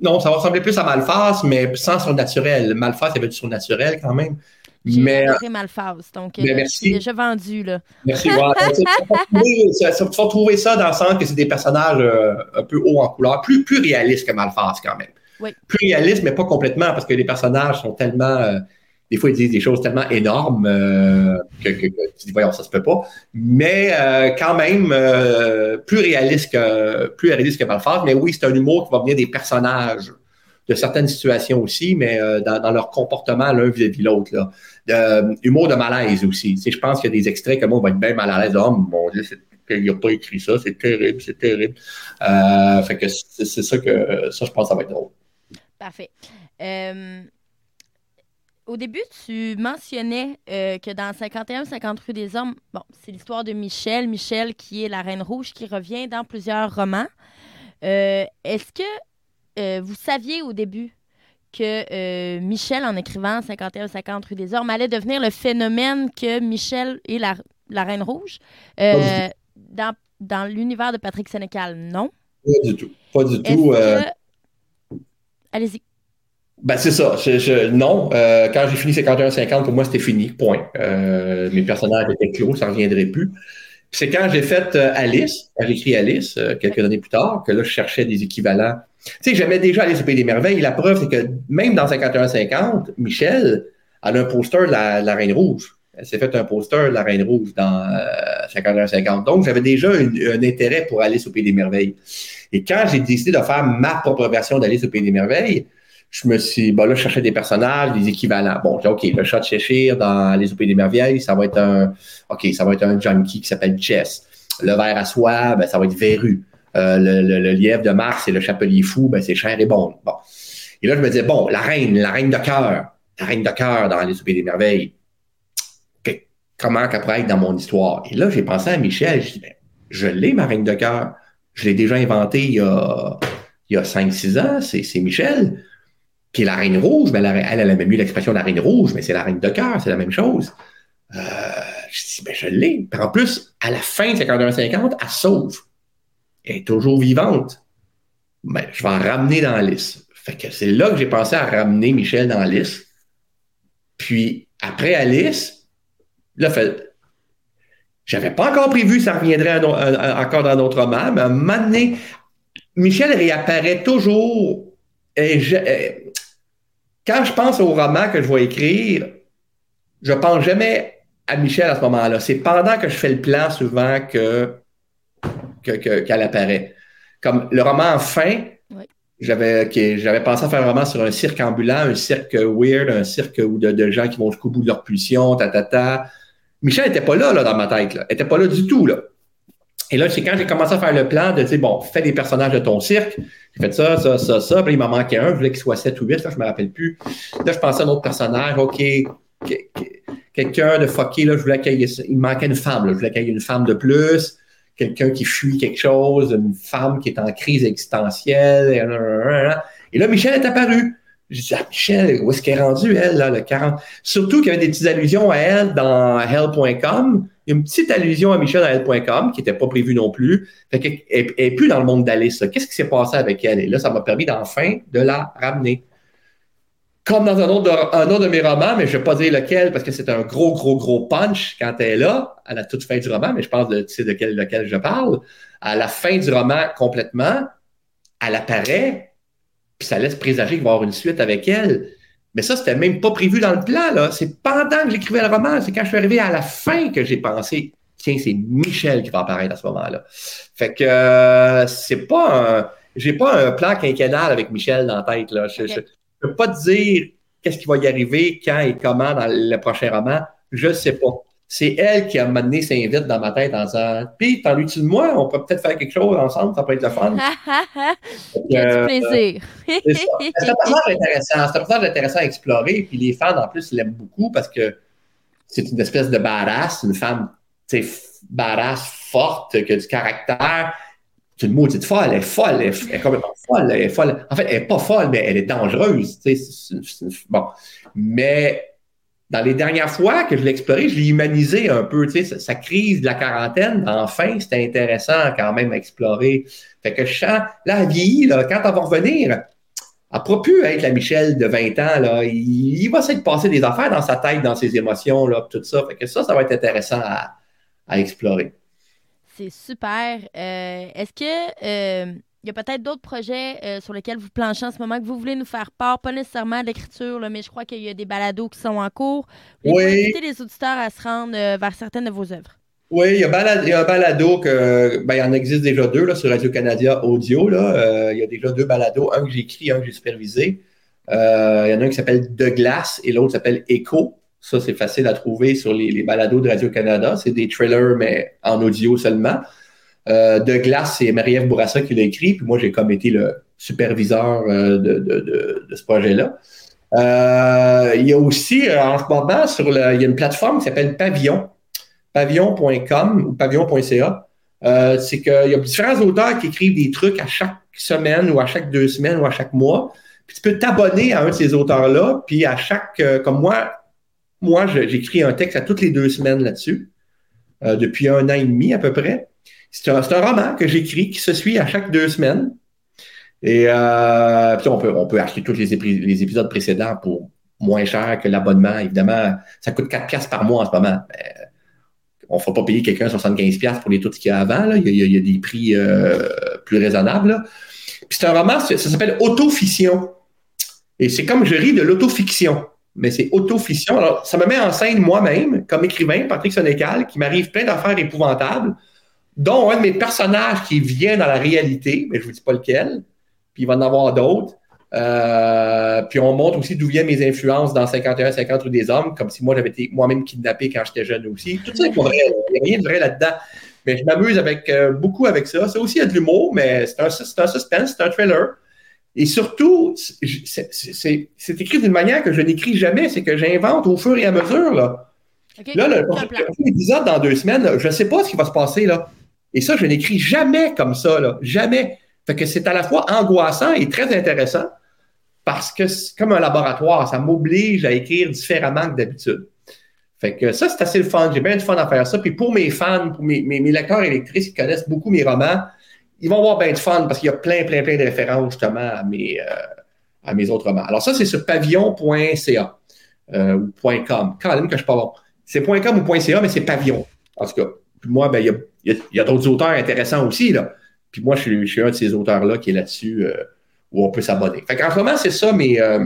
non, ça va ressembler plus à Malphase, mais sans son naturel. Malphase, il y avait du son naturel quand même. Mais, adoré Malphase, donc mais merci. je déjà vendu. Là. Merci. Il [LAUGHS] faut trouver ça dans le sens que c'est des personnages euh, un peu hauts en couleur, plus, plus réalistes que Malphase quand même. Oui. Plus réalistes, mais pas complètement, parce que les personnages sont tellement... Euh, des fois, ils disent des choses tellement énormes euh, que, que, que, tu dis, voyons, ça se peut pas. Mais euh, quand même, euh, plus réaliste que plus réaliste que Malphase. Mais oui, c'est un humour qui va venir des personnages de certaines situations aussi, mais euh, dans, dans, leur comportement l'un vis-à-vis l'autre. De, humour de malaise aussi. Je pense qu'il y a des extraits que moi, on va être bien mal à l'aise. Oh mon Dieu, il n'a pas écrit ça, c'est terrible, c'est terrible. Euh, fait que c'est ça que ça, je pense, ça va être drôle. Parfait. Euh, au début, tu mentionnais euh, que dans 51-50 rue des Hommes, bon, c'est l'histoire de Michel. Michel, qui est la Reine Rouge, qui revient dans plusieurs romans. Euh, Est-ce que euh, vous saviez au début que euh, Michel, en écrivant 51-50 rue des Ormes, allait devenir le phénomène que Michel est la, la Reine Rouge. Euh, dans, dans l'univers de Patrick Sénécal, non. Pas du tout. Pas du tout. Euh... Que... Allez-y. Ben, c'est ça. Je, je, non. Euh, quand j'ai fini 51-50, pour moi, c'était fini. Point. Euh, mes personnages étaient clos, ça ne reviendrait plus. C'est quand j'ai fait Alice, quand j'ai écrit Alice, quelques années plus tard, que là, je cherchais des équivalents tu sais, j'aimais déjà Alice au Pays des Merveilles. La preuve, c'est que même dans 51-50, Michel a un poster de la, la, Reine Rouge. Elle s'est fait un poster de la Reine Rouge dans euh, 51-50. Donc, j'avais déjà une, un intérêt pour Alice au Pays des Merveilles. Et quand j'ai décidé de faire ma propre version d'Alice au Pays des Merveilles, je me suis, bon là, je cherchais des personnages, des équivalents. Bon, OK, le chat de Cheshire dans au Pays des Merveilles, ça va être un, OK, ça va être un junkie qui s'appelle Jess. Le verre à soie, ben, ça va être Verru. Euh, le, le, le, lièvre de Mars et le chapelier fou, ben, c'est cher et bon. bon. Et là, je me disais, bon, la reine, la reine de cœur, la reine de cœur dans les soupers des merveilles, que, comment qu'elle pourrait être dans mon histoire? Et là, j'ai pensé à Michel, je dis, ben, je l'ai, ma reine de cœur. Je l'ai déjà inventée il y a, il y a 5-6 ans, c'est Michel. Puis la reine rouge, ben, elle, elle a même eu l'expression la reine rouge, mais c'est la reine de cœur, c'est la même chose. Euh, je dis, ben, je l'ai. En plus, à la fin de 51-50, elle sauve est toujours vivante. ben, je vais en ramener dans la liste. Fait que c'est là que j'ai pensé à ramener Michel dans la liste. Puis après Alice, là, fait, j'avais pas encore prévu que ça reviendrait encore dans notre roman, mais à un moment donné, Michel réapparaît toujours. Et quand je pense au roman que je vais écrire, je pense jamais à Michel à ce moment-là. C'est pendant que je fais le plan souvent que qu'elle apparaît. Comme le roman fin, j'avais j'avais pensé à faire un roman sur un cirque ambulant, un cirque weird, un cirque où de, gens qui vont jusqu'au bout de leur pulsion, ta ta ta. Michel n'était pas là, là dans ma tête, là. Elle était pas là du tout là. Et là, c'est quand j'ai commencé à faire le plan de dire, bon, fais des personnages de ton cirque. J'ai fait ça, ça, ça, ça. Puis il m'en manquait un. Je voulais qu'il soit 7 ou 8. Là, je me rappelle plus. Là, je pensais à un autre personnage. OK, quelqu'un de fucké, là, je voulais qu'il il manquait une femme. Là. Je voulais qu'il y ait une femme de plus. Quelqu'un qui fuit quelque chose. Une femme qui est en crise existentielle. Et là, Michel est apparu. J'ai dit, ah, Michel, où est-ce qu'elle est rendue, elle, là, le 40? Surtout qu'il y avait des petites allusions à elle dans hell.com. Une petite allusion à Michel à hell.com qui n'était pas prévue non plus. Fait qu'elle n'est plus dans le monde d'Alice. Qu'est-ce qui s'est passé avec elle? Et là, ça m'a permis d'enfin de la ramener. Comme dans un autre, de, un autre de mes romans, mais je ne vais pas dire lequel parce que c'est un gros, gros, gros punch quand elle est là, à la toute fin du roman, mais je pense que tu sais de quel, lequel je parle. À la fin du roman, complètement, elle apparaît puis ça laisse présager qu'il va y avoir une suite avec elle. Mais ça, c'était même pas prévu dans le plan, là. C'est pendant que j'écrivais le roman, c'est quand je suis arrivé à la fin que j'ai pensé, tiens, c'est Michel qui va apparaître à ce moment-là. Fait que euh, c'est pas un. J'ai pas un plan quinquennal avec Michel dans la tête, là. Je, peux pas te dire qu'est-ce qui va y arriver, quand et comment dans le prochain roman. Je sais pas c'est elle qui a mené ses invites dans ma tête en disant Puis, t'en luttes de moi? On peut peut-être faire quelque chose ensemble, ça peut être le fun. [LAUGHS] Quel euh, plaisir. c'est un personnage intéressant. C'est un personnage intéressant à explorer. Puis les fans, en plus, l'aiment beaucoup parce que c'est une espèce de badass, une femme badass, forte, qui a du caractère. C'est une maudite folle, elle est folle, elle est, complètement folle, elle est folle. En fait, elle n'est pas folle, mais elle est dangereuse. bon. Mais dans les dernières fois que je l'ai exploré, je l'ai humanisé un peu, tu sais, sa, crise de la quarantaine, enfin, c'était intéressant quand même à explorer. Fait que je sens, là, vieillit, là, quand elle va revenir, elle n'a pas pu être la Michelle de 20 ans, là. Il, va s'être passé des affaires dans sa tête, dans ses émotions, là, tout ça. Fait que ça, ça va être intéressant à, explorer. C'est super. Euh, est-ce que euh, il y a peut-être d'autres projets euh, sur lesquels vous planchez en ce moment que vous voulez nous faire part, pas nécessairement d'écriture, mais je crois qu'il y a des balados qui sont en cours. Vous oui. inviter les auditeurs à se rendre euh, vers certaines de vos œuvres? Oui, il y, a un balado que ben, il en existe déjà deux là, sur Radio-Canada Audio. Là. Euh, il y a déjà deux balados, un que j'ai écrit, un que j'ai supervisé. il y en a un qui s'appelle De Glace et l'autre s'appelle Echo. Ça, c'est facile à trouver sur les, les balados de Radio-Canada. C'est des trailers, mais en audio seulement. Euh, de glace, c'est Marie-Ève Bourassa qui l'a écrit, puis moi, j'ai comme été le superviseur euh, de, ce projet-là. Euh, il y a aussi, en ce moment, sur il y a une plateforme qui s'appelle Pavillon, pavillon.com ou pavillon.ca. c'est qu'il y a différents auteurs qui écrivent des trucs à chaque semaine ou à chaque deux semaines ou à chaque mois. Puis tu peux t'abonner à un de ces auteurs-là, puis à chaque, comme moi, moi, j'écris un texte à toutes les deux semaines là-dessus, depuis un an et demi à peu près. C'est un, roman que j'écris qui se suit à chaque deux semaines. Et euh, puis on peut, on peut acheter tous les, épisodes précédents pour moins cher que l'abonnement. Évidemment, ça coûte 4 piastres par mois en ce moment. on ne fera pas payer quelqu'un 75 piastres pour les tout qu'il y a avant. Il, y a, des prix euh, plus raisonnables. Puis c'est un roman, ça, s'appelle Autofiction. Et c'est comme je ris de l'autofiction. Mais c'est autofiction. Alors, ça me met en scène moi-même, comme écrivain, Patrick Sénécal, qui m'arrive plein d'affaires épouvantables dont un de mes personnages qui vient dans la réalité, mais je ne vous dis pas lequel, puis il va en avoir d'autres. Euh, puis on montre aussi d'où viennent mes influences dans 51-50 ou des hommes, comme si moi j'avais été moi-même kidnappé quand j'étais jeune aussi. Tout ça est vrai, il n'y a rien de vrai là-dedans. Mais je m'amuse avec euh, beaucoup avec ça. Ça aussi, il y a de l'humour, mais c'est un, un, suspense, c'est un thriller. Et surtout, c'est écrit d'une manière que je n'écris jamais, c'est que j'invente au fur et à mesure. Là, là le prochain épisode dans deux semaines, je ne sais pas ce qui va se passer là. Et ça, je n'écris jamais comme ça, là. Jamais. Fait que c'est à la fois angoissant et très intéressant parce que c'est comme un laboratoire. Ça m'oblige à écrire différemment que d'habitude. Fait que ça, c'est assez le fun. J'ai bien du fun à faire ça. Puis pour mes fans, pour mes, mes, lecteurs et lectrices qui connaissent beaucoup mes romans, ils vont avoir bien de fun parce qu'il y a plein, plein, plein de références justement à mes, euh, à mes autres romans. Alors ça, c'est sur pavillon.ca euh, ou .com. Quand même que je suis pas bon. C'est .com ou .ca, mais c'est pavillon. En tout cas, moi, ben, il y a, y a, d'autres auteurs intéressants aussi. Là. Puis moi, je suis, je suis un de ces auteurs-là qui est là-dessus euh, où on peut s'abonner. Fait qu'en ce moment, c'est ça mes, euh,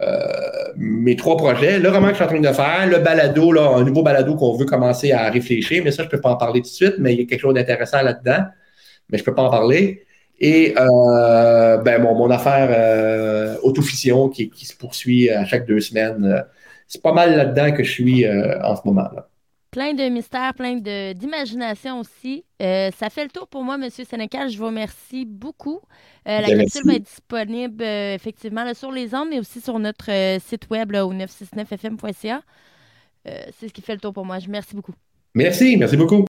euh, mes trois projets. Le roman que je suis en train de faire, le balado, là, un nouveau balado qu'on veut commencer à réfléchir, mais ça, je ne peux pas en parler tout de suite, mais il y a quelque chose d'intéressant là-dedans, mais je ne peux pas en parler. Et euh, ben, bon, mon affaire euh, autofiction qui, qui, se poursuit à chaque deux semaines. c'est pas mal là-dedans que je suis en ce moment. là Plein de mystères, plein d'imagination aussi. Euh, ça fait le tour pour moi, M. Sénécal. Je vous remercie beaucoup. Euh, la ben, capsule va être disponible euh, effectivement là, sur les ondes, mais aussi sur notre site web là, au 969fm.ca. C'est ce qui fait le tour pour moi. Je merci beaucoup. Merci, merci beaucoup.